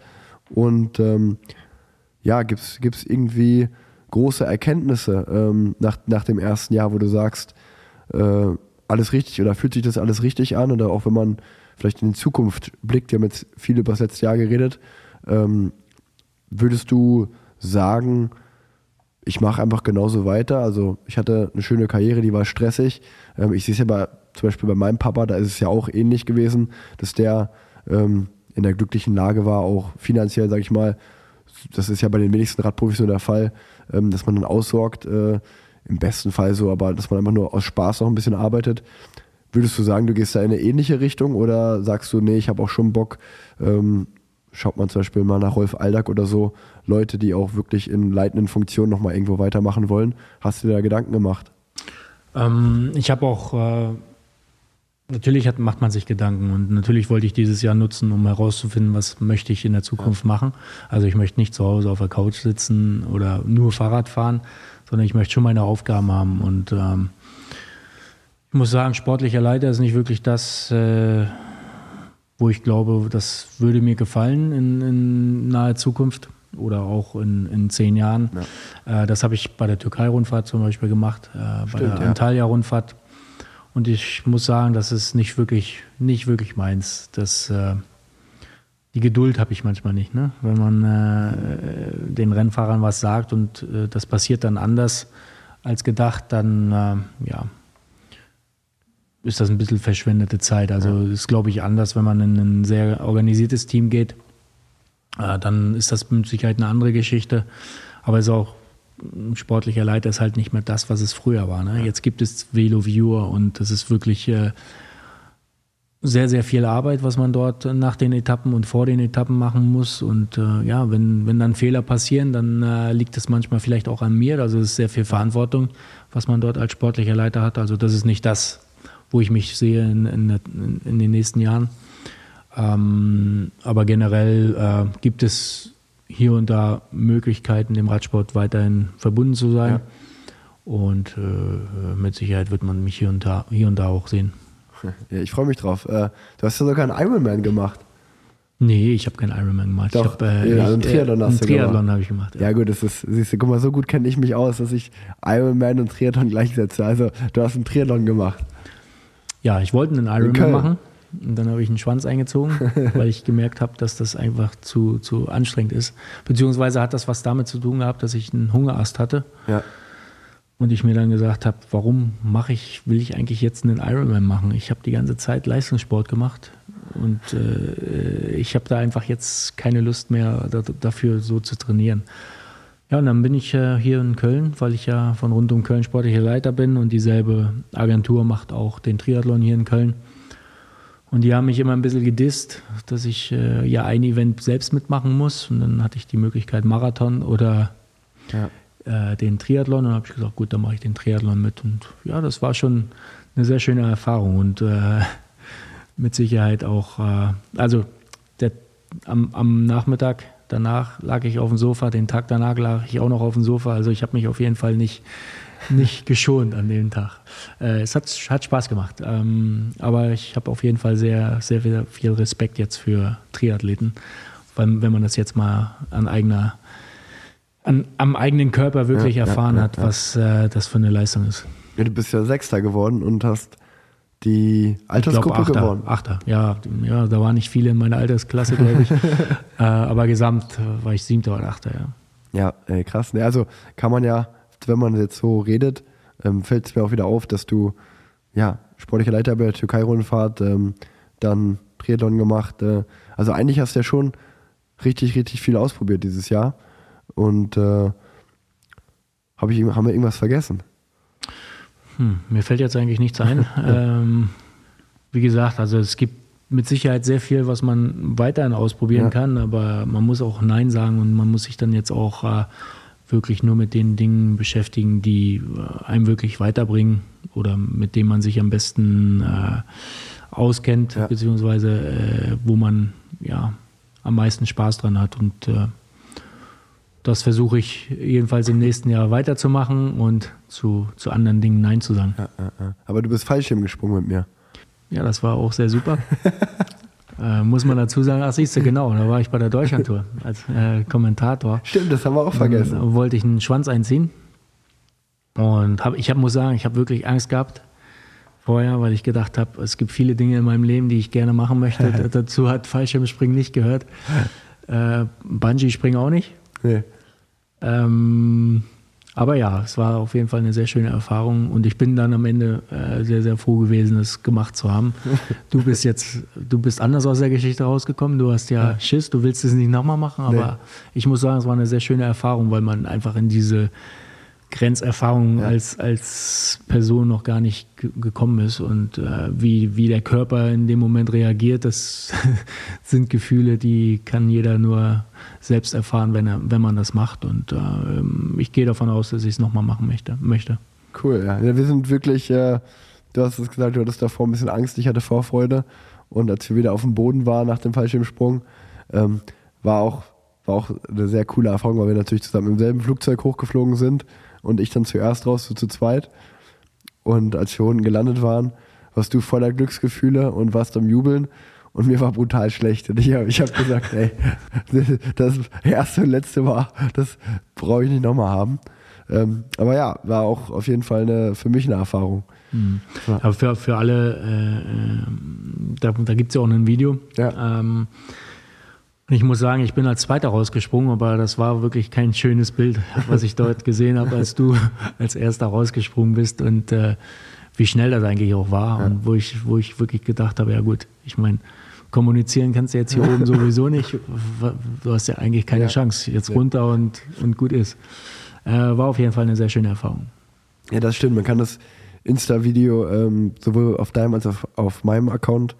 und ähm, ja, gibt es irgendwie große Erkenntnisse ähm, nach, nach dem ersten Jahr, wo du sagst, äh, alles richtig oder fühlt sich das alles richtig an oder auch wenn man vielleicht in die Zukunft blickt, wir haben jetzt viel über das letzte Jahr geredet, ähm, würdest du sagen, ich mache einfach genauso weiter. Also ich hatte eine schöne Karriere, die war stressig. Ähm, ich sehe es ja bei, zum Beispiel bei meinem Papa, da ist es ja auch ähnlich gewesen, dass der ähm, in der glücklichen Lage war, auch finanziell, sage ich mal, das ist ja bei den wenigsten Radprofis nur der Fall, ähm, dass man dann aussorgt, äh, im besten Fall so, aber dass man einfach nur aus Spaß noch ein bisschen arbeitet. Würdest du sagen, du gehst da in eine ähnliche Richtung oder sagst du, nee, ich habe auch schon Bock, ähm, schaut man zum Beispiel mal nach Rolf Aldag oder so, Leute, die auch wirklich in leitenden Funktionen nochmal irgendwo weitermachen wollen. Hast du dir da Gedanken gemacht? Ähm, ich habe auch, äh, natürlich hat, macht man sich Gedanken und natürlich wollte ich dieses Jahr nutzen, um herauszufinden, was möchte ich in der Zukunft machen. Also ich möchte nicht zu Hause auf der Couch sitzen oder nur Fahrrad fahren, sondern ich möchte schon meine Aufgaben haben und ähm, ich muss sagen, sportlicher Leiter ist nicht wirklich das, äh, wo ich glaube, das würde mir gefallen in, in naher Zukunft oder auch in, in zehn Jahren. Äh, das habe ich bei der Türkei-Rundfahrt zum Beispiel gemacht, äh, bei Stimmt, der ja. Und ich muss sagen, das ist nicht wirklich, nicht wirklich meins. Das, äh, die Geduld habe ich manchmal nicht. Ne? Wenn man äh, den Rennfahrern was sagt und äh, das passiert dann anders als gedacht, dann äh, ja, ist das ein bisschen verschwendete Zeit. Also ist, glaube ich, anders, wenn man in ein sehr organisiertes Team geht. Äh, dann ist das mit Sicherheit eine andere Geschichte. Aber es ist auch sportlicher Leiter ist halt nicht mehr das, was es früher war. Ne? Jetzt gibt es Velo Viewer und das ist wirklich äh, sehr, sehr viel Arbeit, was man dort nach den Etappen und vor den Etappen machen muss. Und äh, ja, wenn, wenn dann Fehler passieren, dann äh, liegt es manchmal vielleicht auch an mir. Also es ist sehr viel Verantwortung, was man dort als sportlicher Leiter hat. Also das ist nicht das, wo ich mich sehe in, in, in, den nächsten Jahren. Ähm, aber generell äh, gibt es hier und da Möglichkeiten, dem Radsport weiterhin verbunden zu sein. Ja. Und äh, mit Sicherheit wird man mich hier und da, hier und da auch sehen. Ja, ich freue mich drauf. Äh, du hast ja sogar einen Ironman gemacht. Nee, ich habe keinen Ironman gemacht. Doch, ich hab, äh, ja, einen ich, Triathlon hast einen du Triathlon gemacht. habe ich gemacht. Ja gut, das ist, siehst du, guck mal, so gut kenne ich mich aus, dass ich Ironman und Triathlon gleichsetze. Also du hast einen Triathlon gemacht. Ja, ich wollte einen Ironman machen. Und dann habe ich einen Schwanz eingezogen, weil ich gemerkt habe, dass das einfach zu, zu anstrengend ist. Beziehungsweise hat das was damit zu tun gehabt, dass ich einen Hungerast hatte. Ja. Und ich mir dann gesagt habe, warum mache ich, will ich eigentlich jetzt einen Ironman machen? Ich habe die ganze Zeit Leistungssport gemacht, und äh, ich habe da einfach jetzt keine Lust mehr da, dafür so zu trainieren. Ja, und dann bin ich äh, hier in Köln, weil ich ja von rund um Köln sportlicher Leiter bin und dieselbe Agentur macht auch den Triathlon hier in Köln. Und die haben mich immer ein bisschen gedisst, dass ich äh, ja ein Event selbst mitmachen muss. Und dann hatte ich die Möglichkeit Marathon oder ja. äh, den Triathlon. Und dann habe ich gesagt, gut, dann mache ich den Triathlon mit. Und ja, das war schon eine sehr schöne Erfahrung und äh, mit Sicherheit auch, äh, also der, am, am Nachmittag danach lag ich auf dem Sofa, den Tag danach lag ich auch noch auf dem Sofa. Also ich habe mich auf jeden Fall nicht nicht geschont an dem Tag. Äh, es hat, hat Spaß gemacht. Ähm, aber ich habe auf jeden Fall sehr, sehr viel Respekt jetzt für Triathleten, weil, wenn man das jetzt mal an eigener, an, am eigenen Körper wirklich ja, erfahren ja, ja, hat, was äh, das für eine Leistung ist. du bist ja Sechster geworden und hast die Altersgruppe glaub, Achter, gewonnen. Achter, ja, ja, da waren nicht viele in meiner Altersklasse, glaube ich. äh, aber gesamt war ich Siebter oder Achter, ja. Ja, ey, krass. Also kann man ja wenn man jetzt so redet, ähm, fällt es mir auch wieder auf, dass du ja sportlicher Leiter bei der Türkei-Rundfahrt, ähm, dann Triathlon gemacht. Äh, also eigentlich hast du ja schon richtig, richtig viel ausprobiert dieses Jahr. Und äh, hab ich, haben wir irgendwas vergessen? Hm, mir fällt jetzt eigentlich nichts ein. ähm, wie gesagt, also es gibt mit Sicherheit sehr viel, was man weiterhin ausprobieren ja. kann, aber man muss auch Nein sagen und man muss sich dann jetzt auch äh, wirklich nur mit den Dingen beschäftigen, die äh, einem wirklich weiterbringen oder mit denen man sich am besten äh, auskennt, ja. beziehungsweise äh, wo man ja am meisten Spaß dran hat. Und äh, das versuche ich jedenfalls im nächsten Jahr weiterzumachen und zu, zu anderen Dingen Nein zu sagen. Ja, ja, Aber du bist Fallschirm gesprungen mit mir. Ja, das war auch sehr super. Äh, muss man dazu sagen, ach siehst du, genau, da war ich bei der Deutschlandtour als äh, Kommentator. Stimmt, das haben wir auch vergessen. Dann wollte ich einen Schwanz einziehen und hab, ich hab, muss sagen, ich habe wirklich Angst gehabt vorher, weil ich gedacht habe, es gibt viele Dinge in meinem Leben, die ich gerne machen möchte. dazu hat Fallschirmspringen nicht gehört. Äh, Bungee-Springen auch nicht. Nee. Ähm, aber ja, es war auf jeden Fall eine sehr schöne Erfahrung und ich bin dann am Ende äh, sehr, sehr froh gewesen, es gemacht zu haben. Du bist jetzt, du bist anders aus der Geschichte rausgekommen. Du hast ja, ja. Schiss, du willst es nicht nochmal machen, aber nee. ich muss sagen, es war eine sehr schöne Erfahrung, weil man einfach in diese Grenzerfahrung ja. als, als Person noch gar nicht gekommen ist. Und äh, wie, wie der Körper in dem Moment reagiert, das sind Gefühle, die kann jeder nur selbst erfahren, wenn, er, wenn man das macht. Und äh, ich gehe davon aus, dass ich es nochmal machen möchte. möchte. Cool, ja. wir sind wirklich, äh, du hast es gesagt, du hattest davor ein bisschen Angst, ich hatte Vorfreude. Und als wir wieder auf dem Boden waren nach dem Fallschirmsprung, ähm, war auch war auch eine sehr coole Erfahrung, weil wir natürlich zusammen im selben Flugzeug hochgeflogen sind und ich dann zuerst raus, so zu zweit. Und als wir unten gelandet waren, warst du voller Glücksgefühle und warst am Jubeln. Und mir war brutal schlecht. Und ich habe ich hab gesagt, ey, das erste und letzte war, das brauche ich nicht nochmal haben. Ähm, aber ja, war auch auf jeden Fall eine, für mich eine Erfahrung. Mhm. Ja. Aber für, für alle, äh, äh da, da gibt es ja auch ein Video. Ja. Ähm, ich muss sagen, ich bin als Zweiter rausgesprungen, aber das war wirklich kein schönes Bild, was ich dort gesehen habe, als du als Erster rausgesprungen bist und äh, wie schnell das eigentlich auch war ja. und wo ich, wo ich wirklich gedacht habe, ja gut, ich meine, kommunizieren kannst du jetzt hier oben sowieso nicht. Du hast ja eigentlich keine ja. Chance. Jetzt runter und, und gut ist. Äh, war auf jeden Fall eine sehr schöne Erfahrung. Ja, das stimmt. Man kann das Insta-Video ähm, sowohl auf deinem als auch auf meinem Account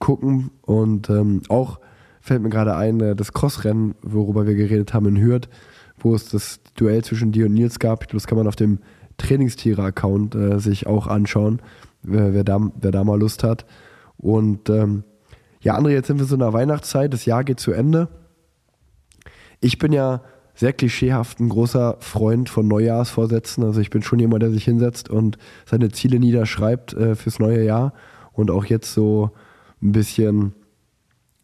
gucken und ähm, auch fällt mir gerade ein, äh, das Crossrennen, worüber wir geredet haben in Hürth, wo es das Duell zwischen dir und Nils gab. Das kann man auf dem Trainingstiere-Account äh, sich auch anschauen, wer, wer, da, wer da mal Lust hat. Und ähm, ja, André, jetzt sind wir so in der Weihnachtszeit, das Jahr geht zu Ende. Ich bin ja sehr klischeehaft ein großer Freund von Neujahrsvorsätzen. Also ich bin schon jemand, der sich hinsetzt und seine Ziele niederschreibt äh, fürs neue Jahr und auch jetzt so ein bisschen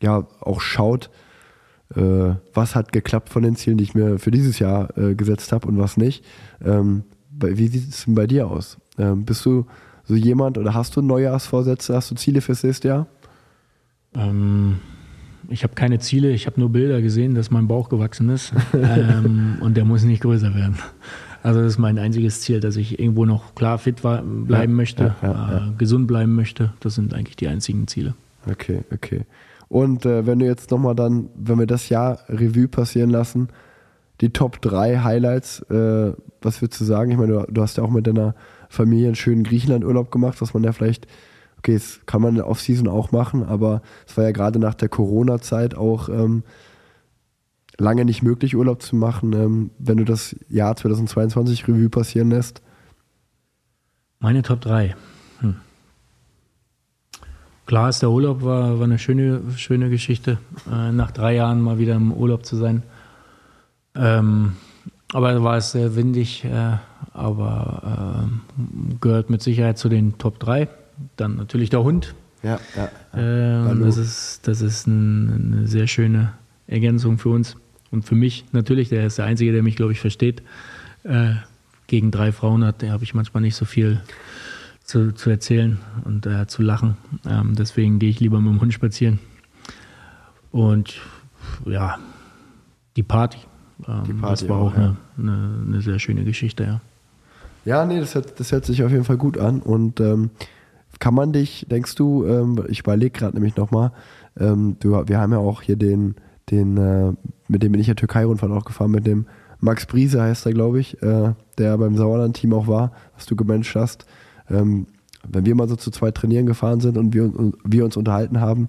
ja auch schaut, äh, was hat geklappt von den Zielen, die ich mir für dieses Jahr äh, gesetzt habe und was nicht. Ähm, wie sieht es denn bei dir aus? Ähm, bist du so jemand oder hast du Neujahrsvorsätze, hast du Ziele fürs nächste Jahr? Ähm, ich habe keine Ziele, ich habe nur Bilder gesehen, dass mein Bauch gewachsen ist ähm, und der muss nicht größer werden. Also das ist mein einziges Ziel, dass ich irgendwo noch klar fit bleiben ja, möchte, ja, ja, äh, gesund bleiben möchte. Das sind eigentlich die einzigen Ziele. Okay, okay. Und äh, wenn du jetzt nochmal dann, wenn wir das Jahr Revue passieren lassen, die Top 3 Highlights, äh, was würdest du sagen? Ich meine, du, du, hast ja auch mit deiner Familie einen schönen Griechenland-Urlaub gemacht, was man ja vielleicht, okay, das kann man in der Off-Season auch machen, aber es war ja gerade nach der Corona-Zeit auch ähm, lange nicht möglich, Urlaub zu machen. Ähm, wenn du das Jahr 2022 Revue passieren lässt, meine Top 3. Klar ist der Urlaub war, war eine schöne, schöne Geschichte, äh, nach drei Jahren mal wieder im Urlaub zu sein. Ähm, aber war es sehr windig, äh, aber äh, gehört mit Sicherheit zu den Top 3. Dann natürlich der Hund. Ja, ja. Äh, das ist, das ist ein, eine sehr schöne Ergänzung für uns und für mich natürlich. Der ist der Einzige, der mich, glaube ich, versteht. Äh, gegen drei Frauen hat, habe ich manchmal nicht so viel zu, zu erzählen und äh, zu lachen. Ähm, deswegen gehe ich lieber mit dem Hund spazieren. Und ja, die Party. Ähm, die Party das war auch, auch ja. eine, eine, eine, sehr schöne Geschichte, ja. Ja, nee, das hört, das hört sich auf jeden Fall gut an. Und ähm, kann man dich, denkst du, ähm, ich überlege gerade nämlich nochmal, ähm, wir haben ja auch hier den, den äh, mit dem bin ich ja Türkei-Rundfahrt auch gefahren, mit dem Max Briese heißt er, glaube ich, äh, der beim Sauerland-Team auch war, was du gemanagt hast. Ähm, wenn wir mal so zu zwei trainieren gefahren sind und wir, wir uns unterhalten haben,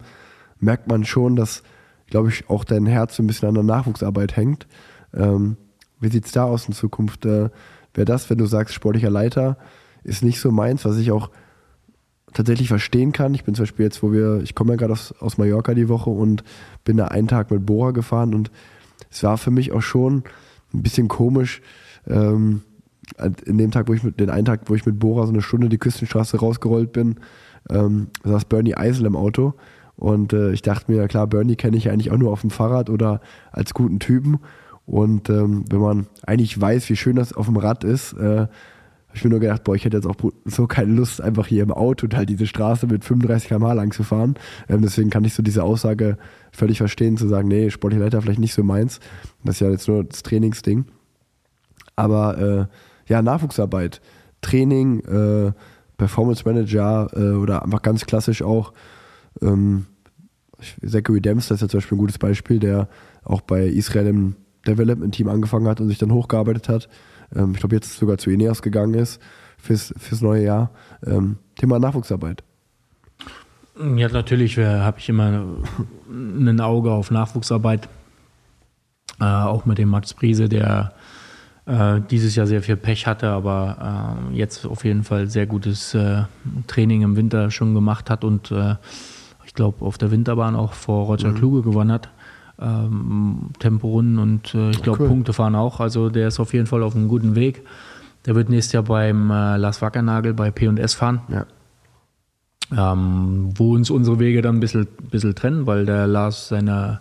merkt man schon, dass, glaube ich, auch dein Herz so ein bisschen an der Nachwuchsarbeit hängt. Ähm, wie sieht es da aus in Zukunft? Äh, Wäre das, wenn du sagst, sportlicher Leiter ist nicht so meins, was ich auch tatsächlich verstehen kann. Ich bin zum Beispiel jetzt, wo wir, ich komme ja gerade aus, aus Mallorca die Woche und bin da einen Tag mit Bora gefahren und es war für mich auch schon ein bisschen komisch. Ähm, in dem Tag, wo ich mit, den einen Tag, wo ich mit Bora so eine Stunde die Küstenstraße rausgerollt bin, ähm, saß Bernie Eisel im Auto. Und äh, ich dachte mir, klar, Bernie kenne ich eigentlich auch nur auf dem Fahrrad oder als guten Typen. Und ähm, wenn man eigentlich weiß, wie schön das auf dem Rad ist, äh, habe ich mir nur gedacht, boah, ich hätte jetzt auch so keine Lust, einfach hier im Auto und halt diese Straße mit 35 km/h lang zu fahren. Ähm, deswegen kann ich so diese Aussage völlig verstehen, zu sagen, nee, sportliche Leiter vielleicht nicht so meins. Das ist ja jetzt nur das Trainingsding. Aber äh, ja, Nachwuchsarbeit, Training, äh, Performance Manager äh, oder einfach ganz klassisch auch ähm, Zachary Dempster ist ja zum Beispiel ein gutes Beispiel, der auch bei Israel im Development Team angefangen hat und sich dann hochgearbeitet hat. Ähm, ich glaube, jetzt sogar zu Ineos gegangen ist fürs, fürs neue Jahr. Ähm, Thema Nachwuchsarbeit. Ja, natürlich habe ich immer ein Auge auf Nachwuchsarbeit. Äh, auch mit dem Max Priese, der äh, dieses Jahr sehr viel Pech hatte, aber äh, jetzt auf jeden Fall sehr gutes äh, Training im Winter schon gemacht hat und äh, ich glaube auf der Winterbahn auch vor Roger mhm. Kluge gewonnen hat. Ähm, Temporunden und ich glaube cool. Punkte fahren auch. Also der ist auf jeden Fall auf einem guten Weg. Der wird nächstes Jahr beim Lars Wackernagel bei P&S fahren. Ja ähm, wo uns unsere Wege dann ein bisschen, bisschen trennen, weil der Lars seine,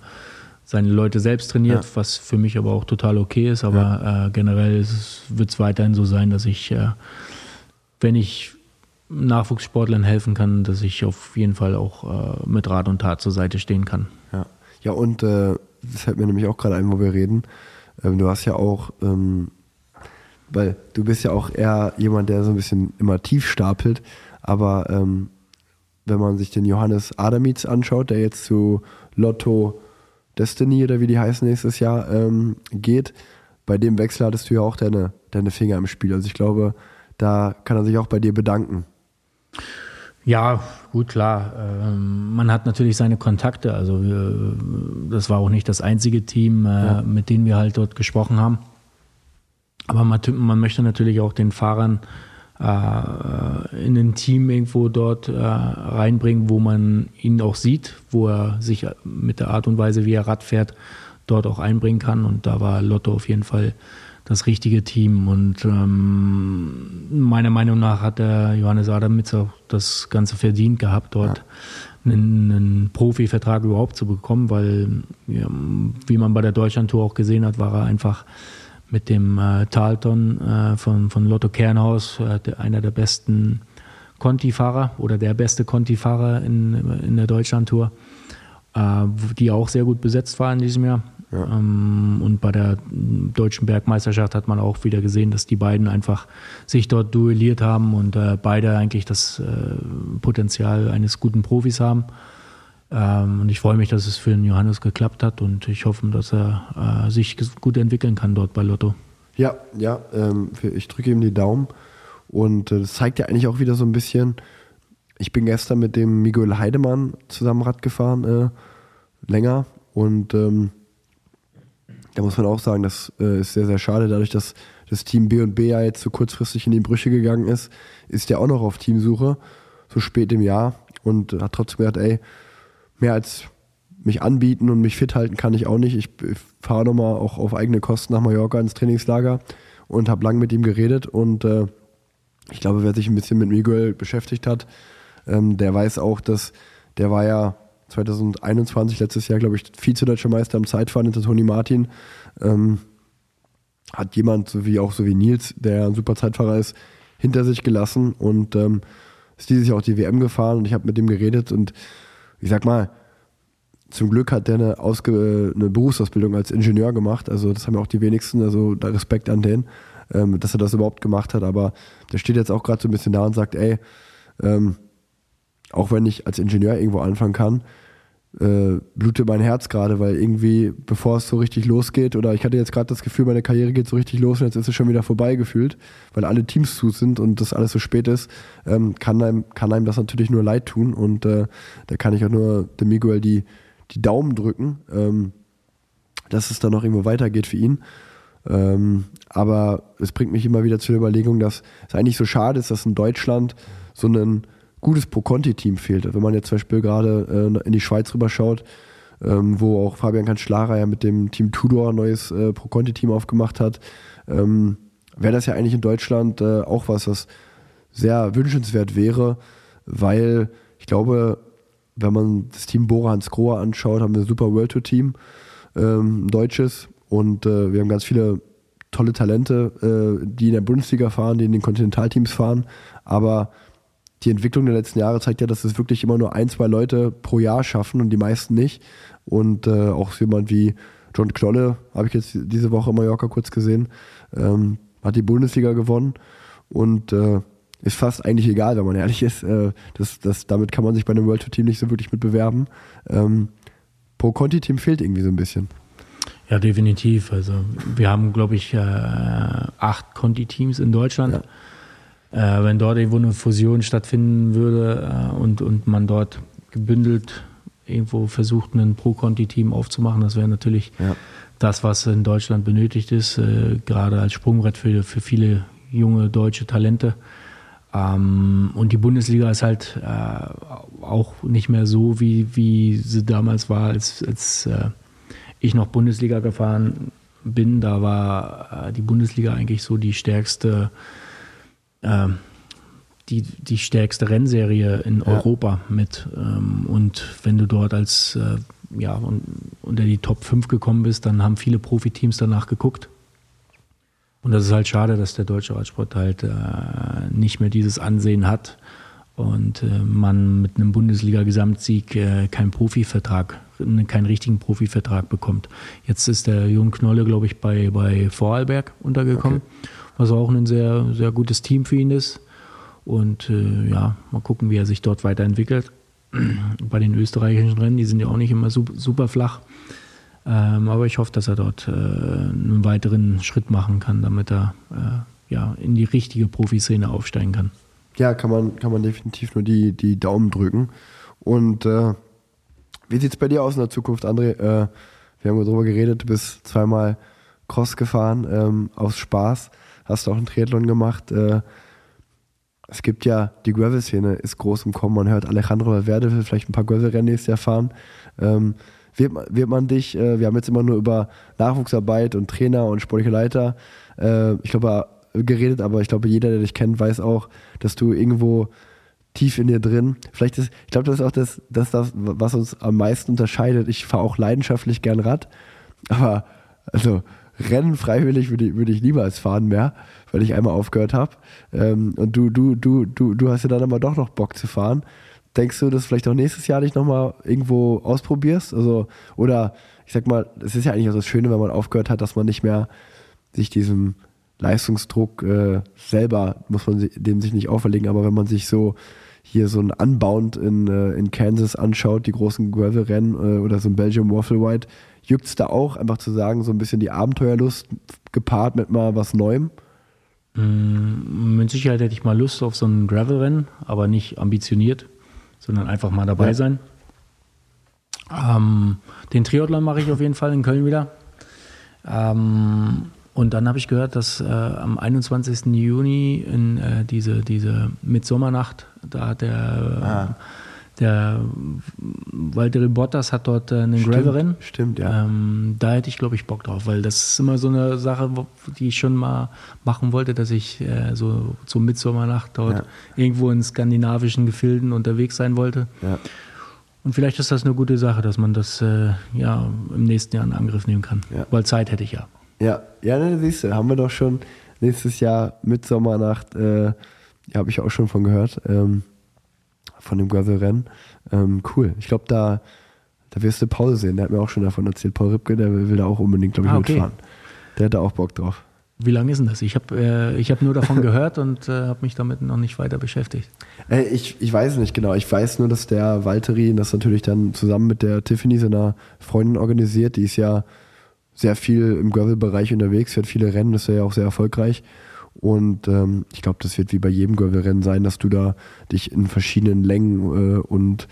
seine Leute selbst trainiert, ja. was für mich aber auch total okay ist. Aber ja. äh, generell wird es weiterhin so sein, dass ich, äh, wenn ich Nachwuchssportlern helfen kann, dass ich auf jeden Fall auch äh, mit Rat und Tat zur Seite stehen kann. Ja, ja und äh, das fällt mir nämlich auch gerade ein, wo wir reden. Ähm, du hast ja auch, ähm, weil du bist ja auch eher jemand, der so ein bisschen immer tief stapelt, aber ähm, wenn man sich den Johannes Adamitz anschaut, der jetzt zu Lotto Destiny oder wie die heißen nächstes Jahr ähm, geht, bei dem Wechsel hattest du ja auch deine, deine Finger im Spiel. Also ich glaube, da kann er sich auch bei dir bedanken. Ja, gut, klar. Ähm, man hat natürlich seine Kontakte. Also wir, das war auch nicht das einzige Team, äh, ja. mit dem wir halt dort gesprochen haben. Aber man, man möchte natürlich auch den Fahrern äh, in ein Team irgendwo dort äh, reinbringen, wo man ihn auch sieht, wo er sich mit der Art und Weise, wie er Rad fährt, dort auch einbringen kann. Und da war Lotto auf jeden Fall das richtige Team. Und ähm, meiner Meinung nach hat der Johannes Adamitz auch das Ganze verdient gehabt, dort ja. einen, einen Profivertrag überhaupt zu bekommen, weil, ja, wie man bei der Deutschlandtour auch gesehen hat, war er einfach mit dem äh, Talton äh, von, von Lotto Kernhaus, äh, einer der besten Conti-Fahrer oder der beste Conti-Fahrer in, in der Deutschlandtour, äh, die auch sehr gut besetzt war in diesem Jahr. Ja. Ähm, und bei der deutschen Bergmeisterschaft hat man auch wieder gesehen, dass die beiden einfach sich dort duelliert haben und äh, beide eigentlich das äh, Potenzial eines guten Profis haben. Ähm, und ich freue mich, dass es für den Johannes geklappt hat und ich hoffe, dass er äh, sich gut entwickeln kann dort bei Lotto. Ja, ja, ähm, ich drücke ihm die Daumen und äh, das zeigt ja eigentlich auch wieder so ein bisschen. Ich bin gestern mit dem Miguel Heidemann zusammen Rad gefahren, äh, länger und ähm, da muss man auch sagen, das äh, ist sehr, sehr schade, dadurch, dass das Team B und B ja jetzt so kurzfristig in die Brüche gegangen ist, ist der auch noch auf Teamsuche, so spät im Jahr und hat trotzdem gesagt, ey, mehr als mich anbieten und mich fit halten kann ich auch nicht. Ich fahre nochmal auch auf eigene Kosten nach Mallorca ins Trainingslager und habe lang mit ihm geredet und äh, ich glaube, wer sich ein bisschen mit Miguel beschäftigt hat, ähm, der weiß auch, dass der war ja 2021, letztes Jahr, glaube ich, Vize-Deutscher Meister im Zeitfahren hinter Toni Martin. Ähm, hat jemand, so wie auch so wie Nils, der ein super Zeitfahrer ist, hinter sich gelassen und ähm, ist dieses Jahr auch die WM gefahren und ich habe mit dem geredet und ich sag mal, zum Glück hat der eine, Ausge eine Berufsausbildung als Ingenieur gemacht, also das haben ja auch die wenigsten, also Respekt an den, ähm, dass er das überhaupt gemacht hat, aber der steht jetzt auch gerade so ein bisschen da und sagt, ey, ähm, auch wenn ich als Ingenieur irgendwo anfangen kann, äh, blutet mein Herz gerade, weil irgendwie, bevor es so richtig losgeht, oder ich hatte jetzt gerade das Gefühl, meine Karriere geht so richtig los und jetzt ist es schon wieder vorbei gefühlt, weil alle Teams zu sind und das alles so spät ist, ähm, kann, einem, kann einem das natürlich nur leid tun und äh, da kann ich auch nur dem Miguel die, die Daumen drücken, ähm, dass es dann noch irgendwo weitergeht für ihn. Ähm, aber es bringt mich immer wieder zur Überlegung, dass es eigentlich so schade ist, dass in Deutschland so ein gutes Pro-Conti-Team fehlt. Wenn man jetzt zum Beispiel gerade äh, in die Schweiz rüberschaut, ähm, wo auch Fabian Kanzlarer ja mit dem Team Tudor ein neues äh, Pro-Conti-Team aufgemacht hat, ähm, wäre das ja eigentlich in Deutschland äh, auch was, was sehr wünschenswert wäre, weil ich glaube, wenn man das Team Bora Hans Grohe anschaut, haben wir ein super World Tour Team, ähm, ein deutsches, und äh, wir haben ganz viele tolle Talente, äh, die in der Bundesliga fahren, die in den Kontinentalteams fahren, aber die Entwicklung der letzten Jahre zeigt ja, dass es wirklich immer nur ein, zwei Leute pro Jahr schaffen und die meisten nicht. Und äh, auch jemand wie John Knolle, habe ich jetzt diese Woche in Mallorca kurz gesehen, ähm, hat die Bundesliga gewonnen und äh, ist fast eigentlich egal, wenn man ehrlich ist. Äh, das, das, damit kann man sich bei einem World Tour Team nicht so wirklich mit bewerben. Ähm, Pro Conti Team fehlt irgendwie so ein bisschen. Ja, definitiv. Also wir haben, glaube ich, äh, acht Conti-Teams in Deutschland. Ja. Äh, wenn dort irgendwo eine Fusion stattfinden würde äh, und, und man dort gebündelt irgendwo versucht, ein Pro-Conti-Team aufzumachen, das wäre natürlich ja. das, was in Deutschland benötigt ist, äh, gerade als Sprungbrett für, für viele junge deutsche Talente. Ähm, und die Bundesliga ist halt auch nicht mehr so, wie, wie sie damals war, als, als ich noch Bundesliga gefahren bin. Da war die Bundesliga eigentlich so die stärkste äh, die, die stärkste Rennserie in ja. Europa mit. Ähm, und wenn du dort als äh, ja, un, unter die Top 5 gekommen bist, dann haben viele Profiteams danach geguckt. Und das ist halt schade, dass der deutsche Radsport halt äh, nicht mehr dieses Ansehen hat und äh, man mit einem Bundesliga-Gesamtsieg äh, keinen Profivertrag, keinen richtigen Profivertrag bekommt. Jetzt ist der Jung Knolle, glaube ich, bei, bei Vorarlberg untergekommen. Okay was auch ein sehr, sehr gutes Team für ihn ist. Und äh, ja, mal gucken, wie er sich dort weiterentwickelt. Bei den österreichischen Rennen, die sind ja auch nicht immer super, super flach. Ähm, aber ich hoffe, dass er dort äh, einen weiteren Schritt machen kann, damit er äh, ja, in die richtige Profiszene aufsteigen kann. Ja, kann man, kann man definitiv nur die, die Daumen drücken. Und äh, wie sieht es bei dir aus in der Zukunft, André? Äh, wir haben darüber geredet, du bist zweimal Cross gefahren, ähm, aus Spaß hast du auch einen Triathlon gemacht. Äh, es gibt ja, die Gravel-Szene ist groß im Kommen. Man hört Alejandro Valverde will vielleicht ein paar Gravel-Rennen nächstes Jahr fahren. Ähm, wird, wird man dich, äh, wir haben jetzt immer nur über Nachwuchsarbeit und Trainer und sportliche Leiter, äh, ich glaube, geredet, aber ich glaube, jeder, der dich kennt, weiß auch, dass du irgendwo tief in dir drin, vielleicht ist, ich glaube, das ist auch das, das, das, was uns am meisten unterscheidet. Ich fahre auch leidenschaftlich gern Rad, aber also Rennen freiwillig würde ich, würde ich niemals fahren mehr, weil ich einmal aufgehört habe. Ähm, und du, du, du, du, du hast ja dann aber doch noch Bock zu fahren. Denkst du, dass vielleicht auch nächstes Jahr nicht nochmal irgendwo ausprobierst? Also, oder ich sag mal, es ist ja eigentlich auch das Schöne, wenn man aufgehört hat, dass man nicht mehr sich diesem Leistungsdruck äh, selber, muss man dem sich nicht auferlegen, aber wenn man sich so hier so ein Unbound in, äh, in Kansas anschaut, die großen Gravel-Rennen äh, oder so ein Belgium Waffle White, juckt es da auch, einfach zu sagen, so ein bisschen die Abenteuerlust gepaart mit mal was Neuem? Mm, mit Sicherheit hätte ich mal Lust auf so ein Gravel-Rennen, aber nicht ambitioniert, sondern einfach mal dabei Ja. sein. Ähm, den Triathlon mache ich auf jeden Fall in Köln wieder. Ähm, und dann habe ich gehört, dass äh, am 21. Juni in äh, diese, diese Mitsommernacht, da hat der, der Walter Bottas hat dort äh, einen Gravel-Rennen. Stimmt, ja. Ähm, da hätte ich, glaube ich, Bock drauf, weil das ist immer so eine Sache, die ich schon mal machen wollte, dass ich äh, so zur Mitsommernacht dort Ja. irgendwo in skandinavischen Gefilden unterwegs sein wollte. ja. Und vielleicht ist das eine gute Sache, dass man das äh, ja im nächsten Jahr in Angriff nehmen kann. Ja. Weil Zeit hätte ich ja. Ja, ja, ne, siehst du, haben wir doch schon nächstes Jahr Mitsommernacht, äh, habe ich auch schon von gehört, ähm, von dem Gravel-Rennen. Ähm, cool. Ich glaube, da, da wirst du Paul sehen. Der hat mir auch schon davon erzählt. Paul Ripke, der will, will da auch unbedingt, glaube ich, Ah, okay. mitfahren. Der hat da auch Bock drauf. Wie lange ist denn das? Ich habe äh, ich hab nur davon gehört und äh, habe mich damit noch nicht weiter beschäftigt. Äh, ich, ich weiß nicht genau. Ich weiß nur, dass der Valtteri das natürlich dann zusammen mit der Tiffany, seiner Freundin, organisiert. Die ist ja sehr viel im Gravel-Bereich unterwegs, fährt viele Rennen, ist ja auch sehr erfolgreich. Und ähm, ich glaube, das wird wie bei jedem Gravel-Rennen sein, dass du da dich in verschiedenen Längen äh, und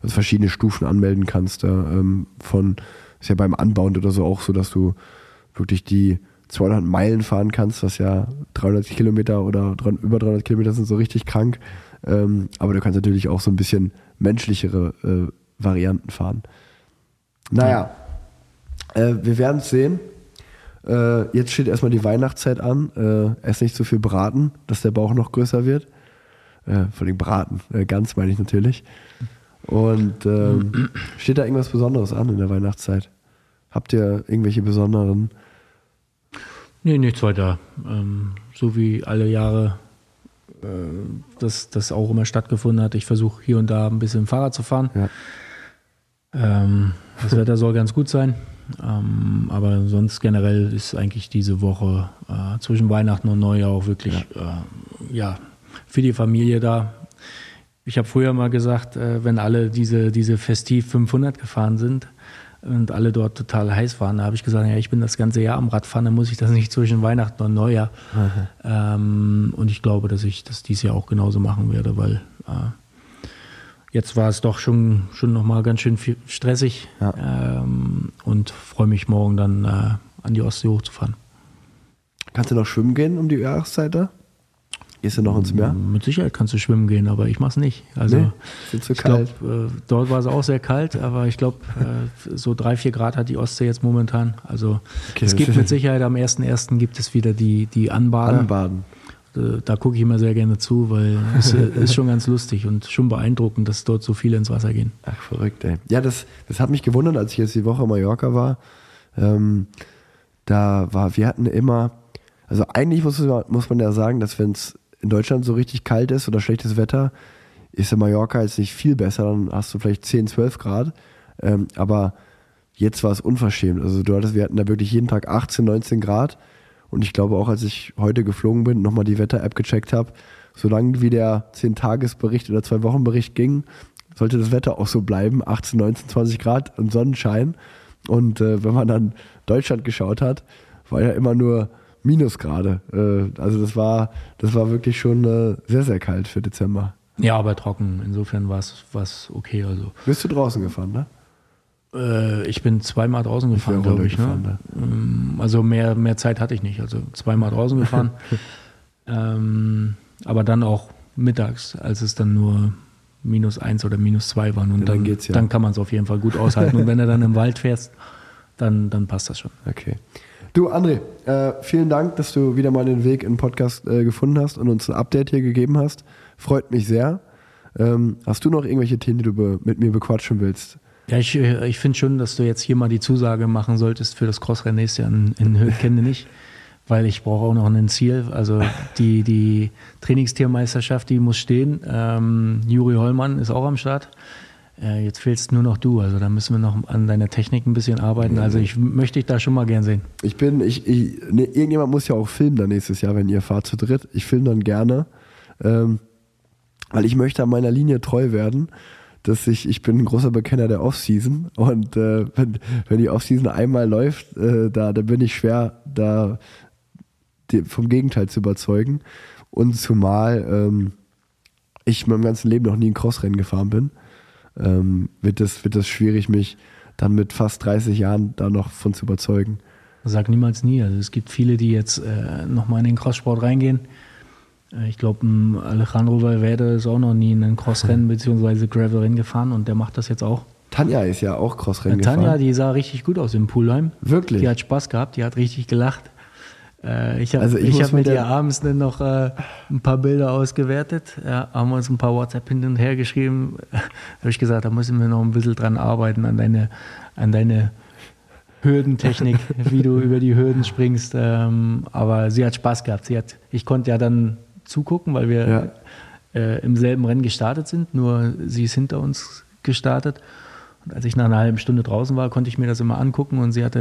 also verschiedene Stufen anmelden kannst. Da, ähm, von, ist ja beim Unbound oder so auch so, dass du wirklich die 200 Meilen fahren kannst, was ja 300 Kilometer oder 300, über 300 Kilometer sind so richtig krank. Ähm, aber du kannst natürlich auch so ein bisschen menschlichere äh, Varianten fahren. Naja, äh, wir werden es sehen. Äh, jetzt steht erstmal die Weihnachtszeit an. Äh, ess nicht zu viel Braten, dass der Bauch noch größer wird. Äh, vor allem Braten, äh, ganz meine ich natürlich. Und ähm, steht da irgendwas Besonderes an in der Weihnachtszeit? Habt ihr irgendwelche besonderen? Nee, nichts weiter. Ähm, so wie alle Jahre äh, das, das auch immer stattgefunden hat. Ich versuche hier und da ein bisschen Fahrrad zu fahren. Ja. Ähm, das Wetter soll ganz gut sein. Ähm, aber sonst generell ist eigentlich diese Woche äh, zwischen Weihnachten und Neujahr auch wirklich äh, ja, für die Familie da. Ich habe früher mal gesagt, äh, wenn alle diese, diese Festiv 500 gefahren sind und alle dort total heiß waren, da habe ich gesagt, ja, ich bin das ganze Jahr am Radfahren, dann muss ich das nicht zwischen Weihnachten und Neujahr. Ähm, und ich glaube, dass ich das dieses Jahr auch genauso machen werde, weil äh, jetzt war es doch schon, schon nochmal ganz schön viel stressig ähm, und freue mich morgen dann äh, an die Ostsee hochzufahren. Kannst du noch schwimmen gehen um die Jahreszeit da? Gehst du noch ins Meer? Mit Sicherheit kannst du schwimmen gehen, aber ich mach's nicht. Also Nee, ist zu kalt. äh, dort war es auch sehr kalt, aber ich glaube, äh, so drei, vier Grad hat die Ostsee jetzt momentan. Also Okay, es gibt mit Sicherheit am 1.1. gibt es wieder die, die Anbader. Anbaden. Äh, Da gucke ich immer sehr gerne zu, weil es äh, ist schon ganz lustig und schon beeindruckend, dass dort so viele ins Wasser gehen. Ach, verrückt, ey. Ja, das, das hat mich gewundert, als ich jetzt die Woche in Mallorca war. Ähm, da war, wir hatten immer, also eigentlich muss, man- muss man ja sagen, dass wenn es in Deutschland so richtig kalt ist oder schlechtes Wetter, ist in Mallorca jetzt nicht viel besser, dann hast du vielleicht 10, 12 Grad. Ähm, aber jetzt war es unverschämt. Also du hattest, wir hatten da wirklich jeden Tag 18, 19 Grad. Und ich glaube auch, als ich heute geflogen bin, nochmal die Wetter-App gecheckt habe, solange wie der 10-Tages-Bericht oder 2-Wochen-Bericht ging, sollte das Wetter auch so bleiben, 18, 19, 20 Grad und Sonnenschein. Und äh, wenn man dann Deutschland geschaut hat, war ja immer nur Minusgrade. Äh, also das war, das war wirklich schon äh, sehr, sehr kalt für Dezember. Ja, aber trocken. Insofern war es okay. Also Bist du draußen gefahren, ne? Äh, ich bin zweimal draußen gefahren, glaube ich. Ne? runtergefahren, Ähm, Also mehr, mehr Zeit hatte ich nicht. Also zweimal draußen gefahren. ähm, aber dann auch mittags, als es dann nur minus eins oder minus zwei waren. Und Ja, dann dann, geht's ja. dann kann man es auf jeden Fall gut aushalten. Und wenn du dann im Wald fährst, dann, dann passt das schon. Okay. Du, André, äh, vielen Dank, dass du wieder mal den Weg in den Podcast äh, gefunden hast und uns ein Update hier gegeben hast. Freut mich sehr. Ähm, hast du noch irgendwelche Themen, die du mit mir bequatschen willst? Ja, ich, äh, ich finde schon, dass du jetzt hier mal die Zusage machen solltest für das Crossrennen nächstes Jahr in, in nicht, weil ich brauche auch noch ein Ziel. Also die, die Trainingstiermeisterschaft, die muss stehen. Ähm, Juri Hollmann ist auch am Start. Äh, jetzt fehlst nur noch du. Also da müssen wir noch an deiner Technik ein bisschen arbeiten. Also ich möchte dich da schon mal gern sehen. Ich bin, ich, ich ne, irgendjemand muss ja auch filmen dann nächstes Jahr, wenn ihr fahrt zu dritt. Ich filme dann gerne. Ähm, weil ich möchte an meiner Linie treu werden, dass ich, ich bin ein großer Bekenner der Offseason und äh, wenn, wenn die Offseason einmal läuft, äh, da, da bin ich schwer, da die, vom Gegenteil zu überzeugen. Und zumal ähm, ich meinem ganzen Leben noch nie ein Crossrennen gefahren bin, ähm, wird, das, wird das schwierig, mich dann mit fast 30 Jahren da noch von zu überzeugen. Sag niemals nie. Also es gibt viele, die jetzt äh, nochmal in den Crosssport reingehen. Äh, ich glaube, Alejandro Valverde ist auch noch nie in ein Crossrennen bzw. Gravelrennen gefahren und der macht das jetzt auch. Tanja ist ja auch Crossrennen Tanja, gefahren. die sah richtig gut aus im Poolheim. Wirklich? Die hat Spaß gehabt, die hat richtig gelacht. Äh, ich habe Also ich ich hab mit ihr abends dann noch äh, ein paar Bilder ausgewertet. Ja, haben uns ein paar WhatsApp hin und her geschrieben. habe ich gesagt, da müssen wir noch ein bisschen dran arbeiten an deine, an deine Hürdentechnik, wie du über die Hürden springst. Ähm, aber sie hat Spaß gehabt. Sie hat, ich konnte ja dann zugucken, weil wir Ja. äh, im selben Rennen gestartet sind. Nur sie ist hinter uns gestartet. Und als ich nach einer halben Stunde draußen war, konnte ich mir das immer angucken und sie hatte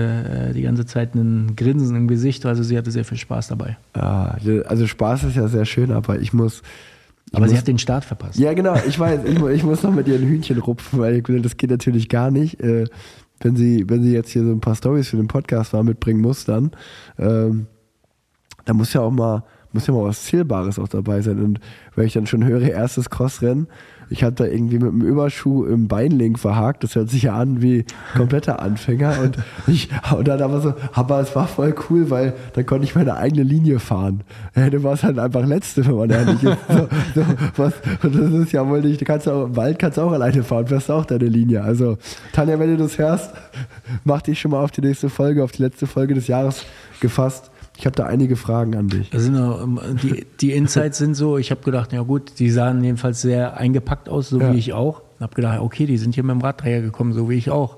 äh, die ganze Zeit einen Grinsen im Gesicht. Also sie hatte sehr viel Spaß dabei. Ja, also Spaß ist ja sehr schön, aber ich muss. Ich Aber muss, sie hat den Start verpasst. Ja, genau, ich weiß, ich, ich muss noch mit ihr ein Hühnchen rupfen, weil ich, das geht natürlich gar nicht. Äh, wenn sie, wenn sie jetzt hier so ein paar Stories für den Podcast mal mitbringen muss, dann, ähm, da muss ja auch mal, muss ja mal was Zählbares auch dabei sein. Und wenn ich dann schon höre, erstes Crossrennen, ich habe da irgendwie mit dem Überschuh im Beinlink verhakt, das hört sich ja an wie kompletter Anfänger. Und ich, und dann aber so, aber es war voll cool, weil dann konnte ich meine eigene Linie fahren. Ja, du warst halt einfach Letzte, wenn man ehrlich ist. So, so, was, und das ist ja wohl nicht, du kannst auch, im Wald kannst du auch alleine fahren, fährst auch deine Linie. Also, Tanja, wenn du das hörst, mach dich schon mal auf die nächste Folge, auf die letzte Folge des Jahres gefasst. Ich habe da einige Fragen an dich. Ähm, die, die Insights sind so, ich habe gedacht, ja gut, die sahen jedenfalls sehr eingepackt aus, so Ja. wie ich auch. Und habe gedacht, okay, die sind hier mit dem Radträger gekommen, so wie ich auch.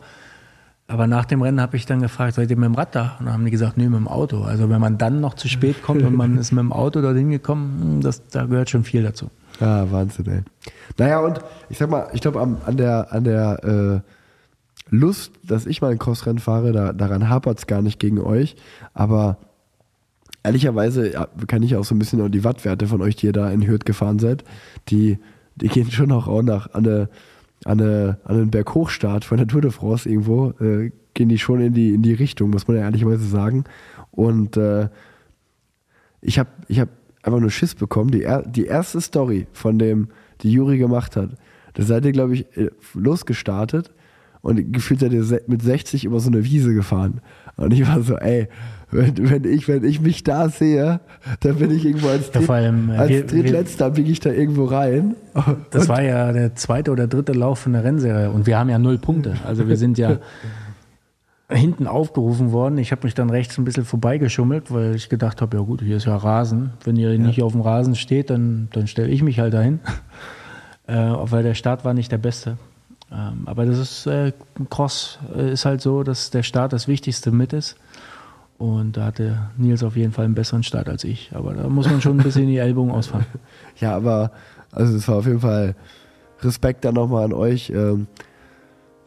Aber nach dem Rennen habe ich dann gefragt, seid ihr mit dem Rad da? Und dann haben die gesagt, nee, mit dem Auto. Also wenn man dann noch zu spät kommt und man ist mit dem Auto dorthin gekommen, hm, das, da gehört schon viel dazu. Ah, Wahnsinn, ey. Naja, und ich sag mal, ich glaube, an der, an der äh, Lust, dass ich mal ein Crossrennen fahre, da, daran hapert es gar nicht gegen euch. Aber ehrlicherweise kann ich auch so ein bisschen auch die Wattwerte von euch, die ihr da in Hürth gefahren seid, die, die gehen schon auch, auch nach an, eine, an, eine, an einen Berghochstart von der Tour de France irgendwo, äh, gehen die schon in die, in die Richtung, muss man ja ehrlicherweise sagen. Und äh, ich habe ich hab einfach nur Schiss bekommen. Die, die erste Story von dem, die Juri gemacht hat, da seid ihr, glaube ich, äh, losgestartet und gefühlt seid ihr mit 60 über so eine Wiese gefahren. Und ich war so, ey, wenn, wenn, ich, wenn ich mich da sehe, dann bin ich irgendwo als, Ja, vor allem, äh, als wir- Drittletzter, biege ich da irgendwo rein. Das Und- war ja der zweite oder dritte Lauf von der Rennserie und wir haben ja null Punkte. Also wir sind ja hinten aufgerufen worden. Ich habe mich dann rechts ein bisschen vorbeigeschummelt, weil ich gedacht habe, ja gut, hier ist ja Rasen. Wenn ihr nicht auf dem Rasen steht, dann, dann stelle ich mich halt dahin. äh, weil der Start war nicht der beste. Ähm, aber das ist äh, Cross äh, ist halt so, dass der Start das Wichtigste mit ist. Und da hatte Nils auf jeden Fall einen besseren Start als ich. Aber da muss man schon ein bisschen die Ellbogen ausfahren. Ja, aber also es war auf jeden Fall Respekt dann nochmal an euch. Ähm,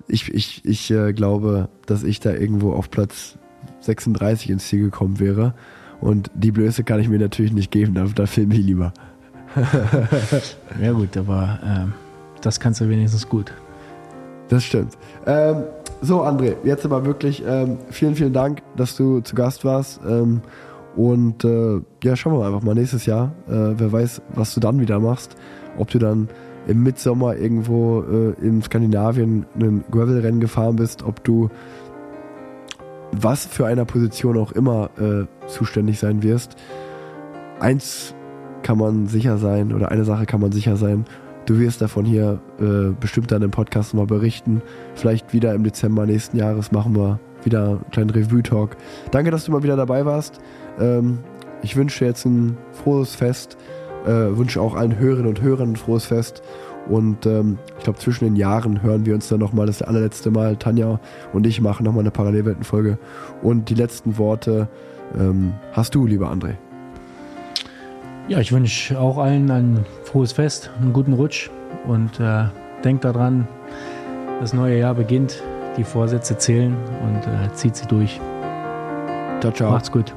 Ich, ich, ich äh, glaube, dass ich da irgendwo auf Platz 36 ins Ziel gekommen wäre. Und die Blöße kann ich mir natürlich nicht geben, da, da filme ich lieber. Ja gut, aber ähm, das kannst du wenigstens gut. Das stimmt. Ähm, so, André, jetzt aber wirklich ähm, vielen, vielen Dank, dass du zu Gast warst. Ähm, und äh, ja, schauen wir einfach mal nächstes Jahr. Äh, wer weiß, was du dann wieder machst. Ob du dann im Mitsommer irgendwo äh, in Skandinavien ein Gravel-Rennen gefahren bist, ob du was für einer Position auch immer äh, zuständig sein wirst. Eins kann man sicher sein oder eine Sache kann man sicher sein. Du wirst davon hier äh, bestimmt dann im Podcast mal berichten. Vielleicht wieder im Dezember nächsten Jahres machen wir wieder einen kleinen Revue-Talk. Danke, dass du mal wieder dabei warst. Ähm, ich wünsche jetzt ein frohes Fest. Äh, wünsche auch allen Hörerinnen und Hörern ein frohes Fest. Und ähm, ich glaube, zwischen den Jahren hören wir uns dann nochmal das allerletzte Mal. Tanja und ich machen nochmal eine Parallelweltenfolge. Und die letzten Worte ähm, hast du, lieber André. Ja, ich wünsche auch allen ein frohes Fest, einen guten Rutsch und äh, denkt daran, das neue Jahr beginnt, die Vorsätze zählen und äh, zieht sie durch. Ciao, ciao. Macht's gut.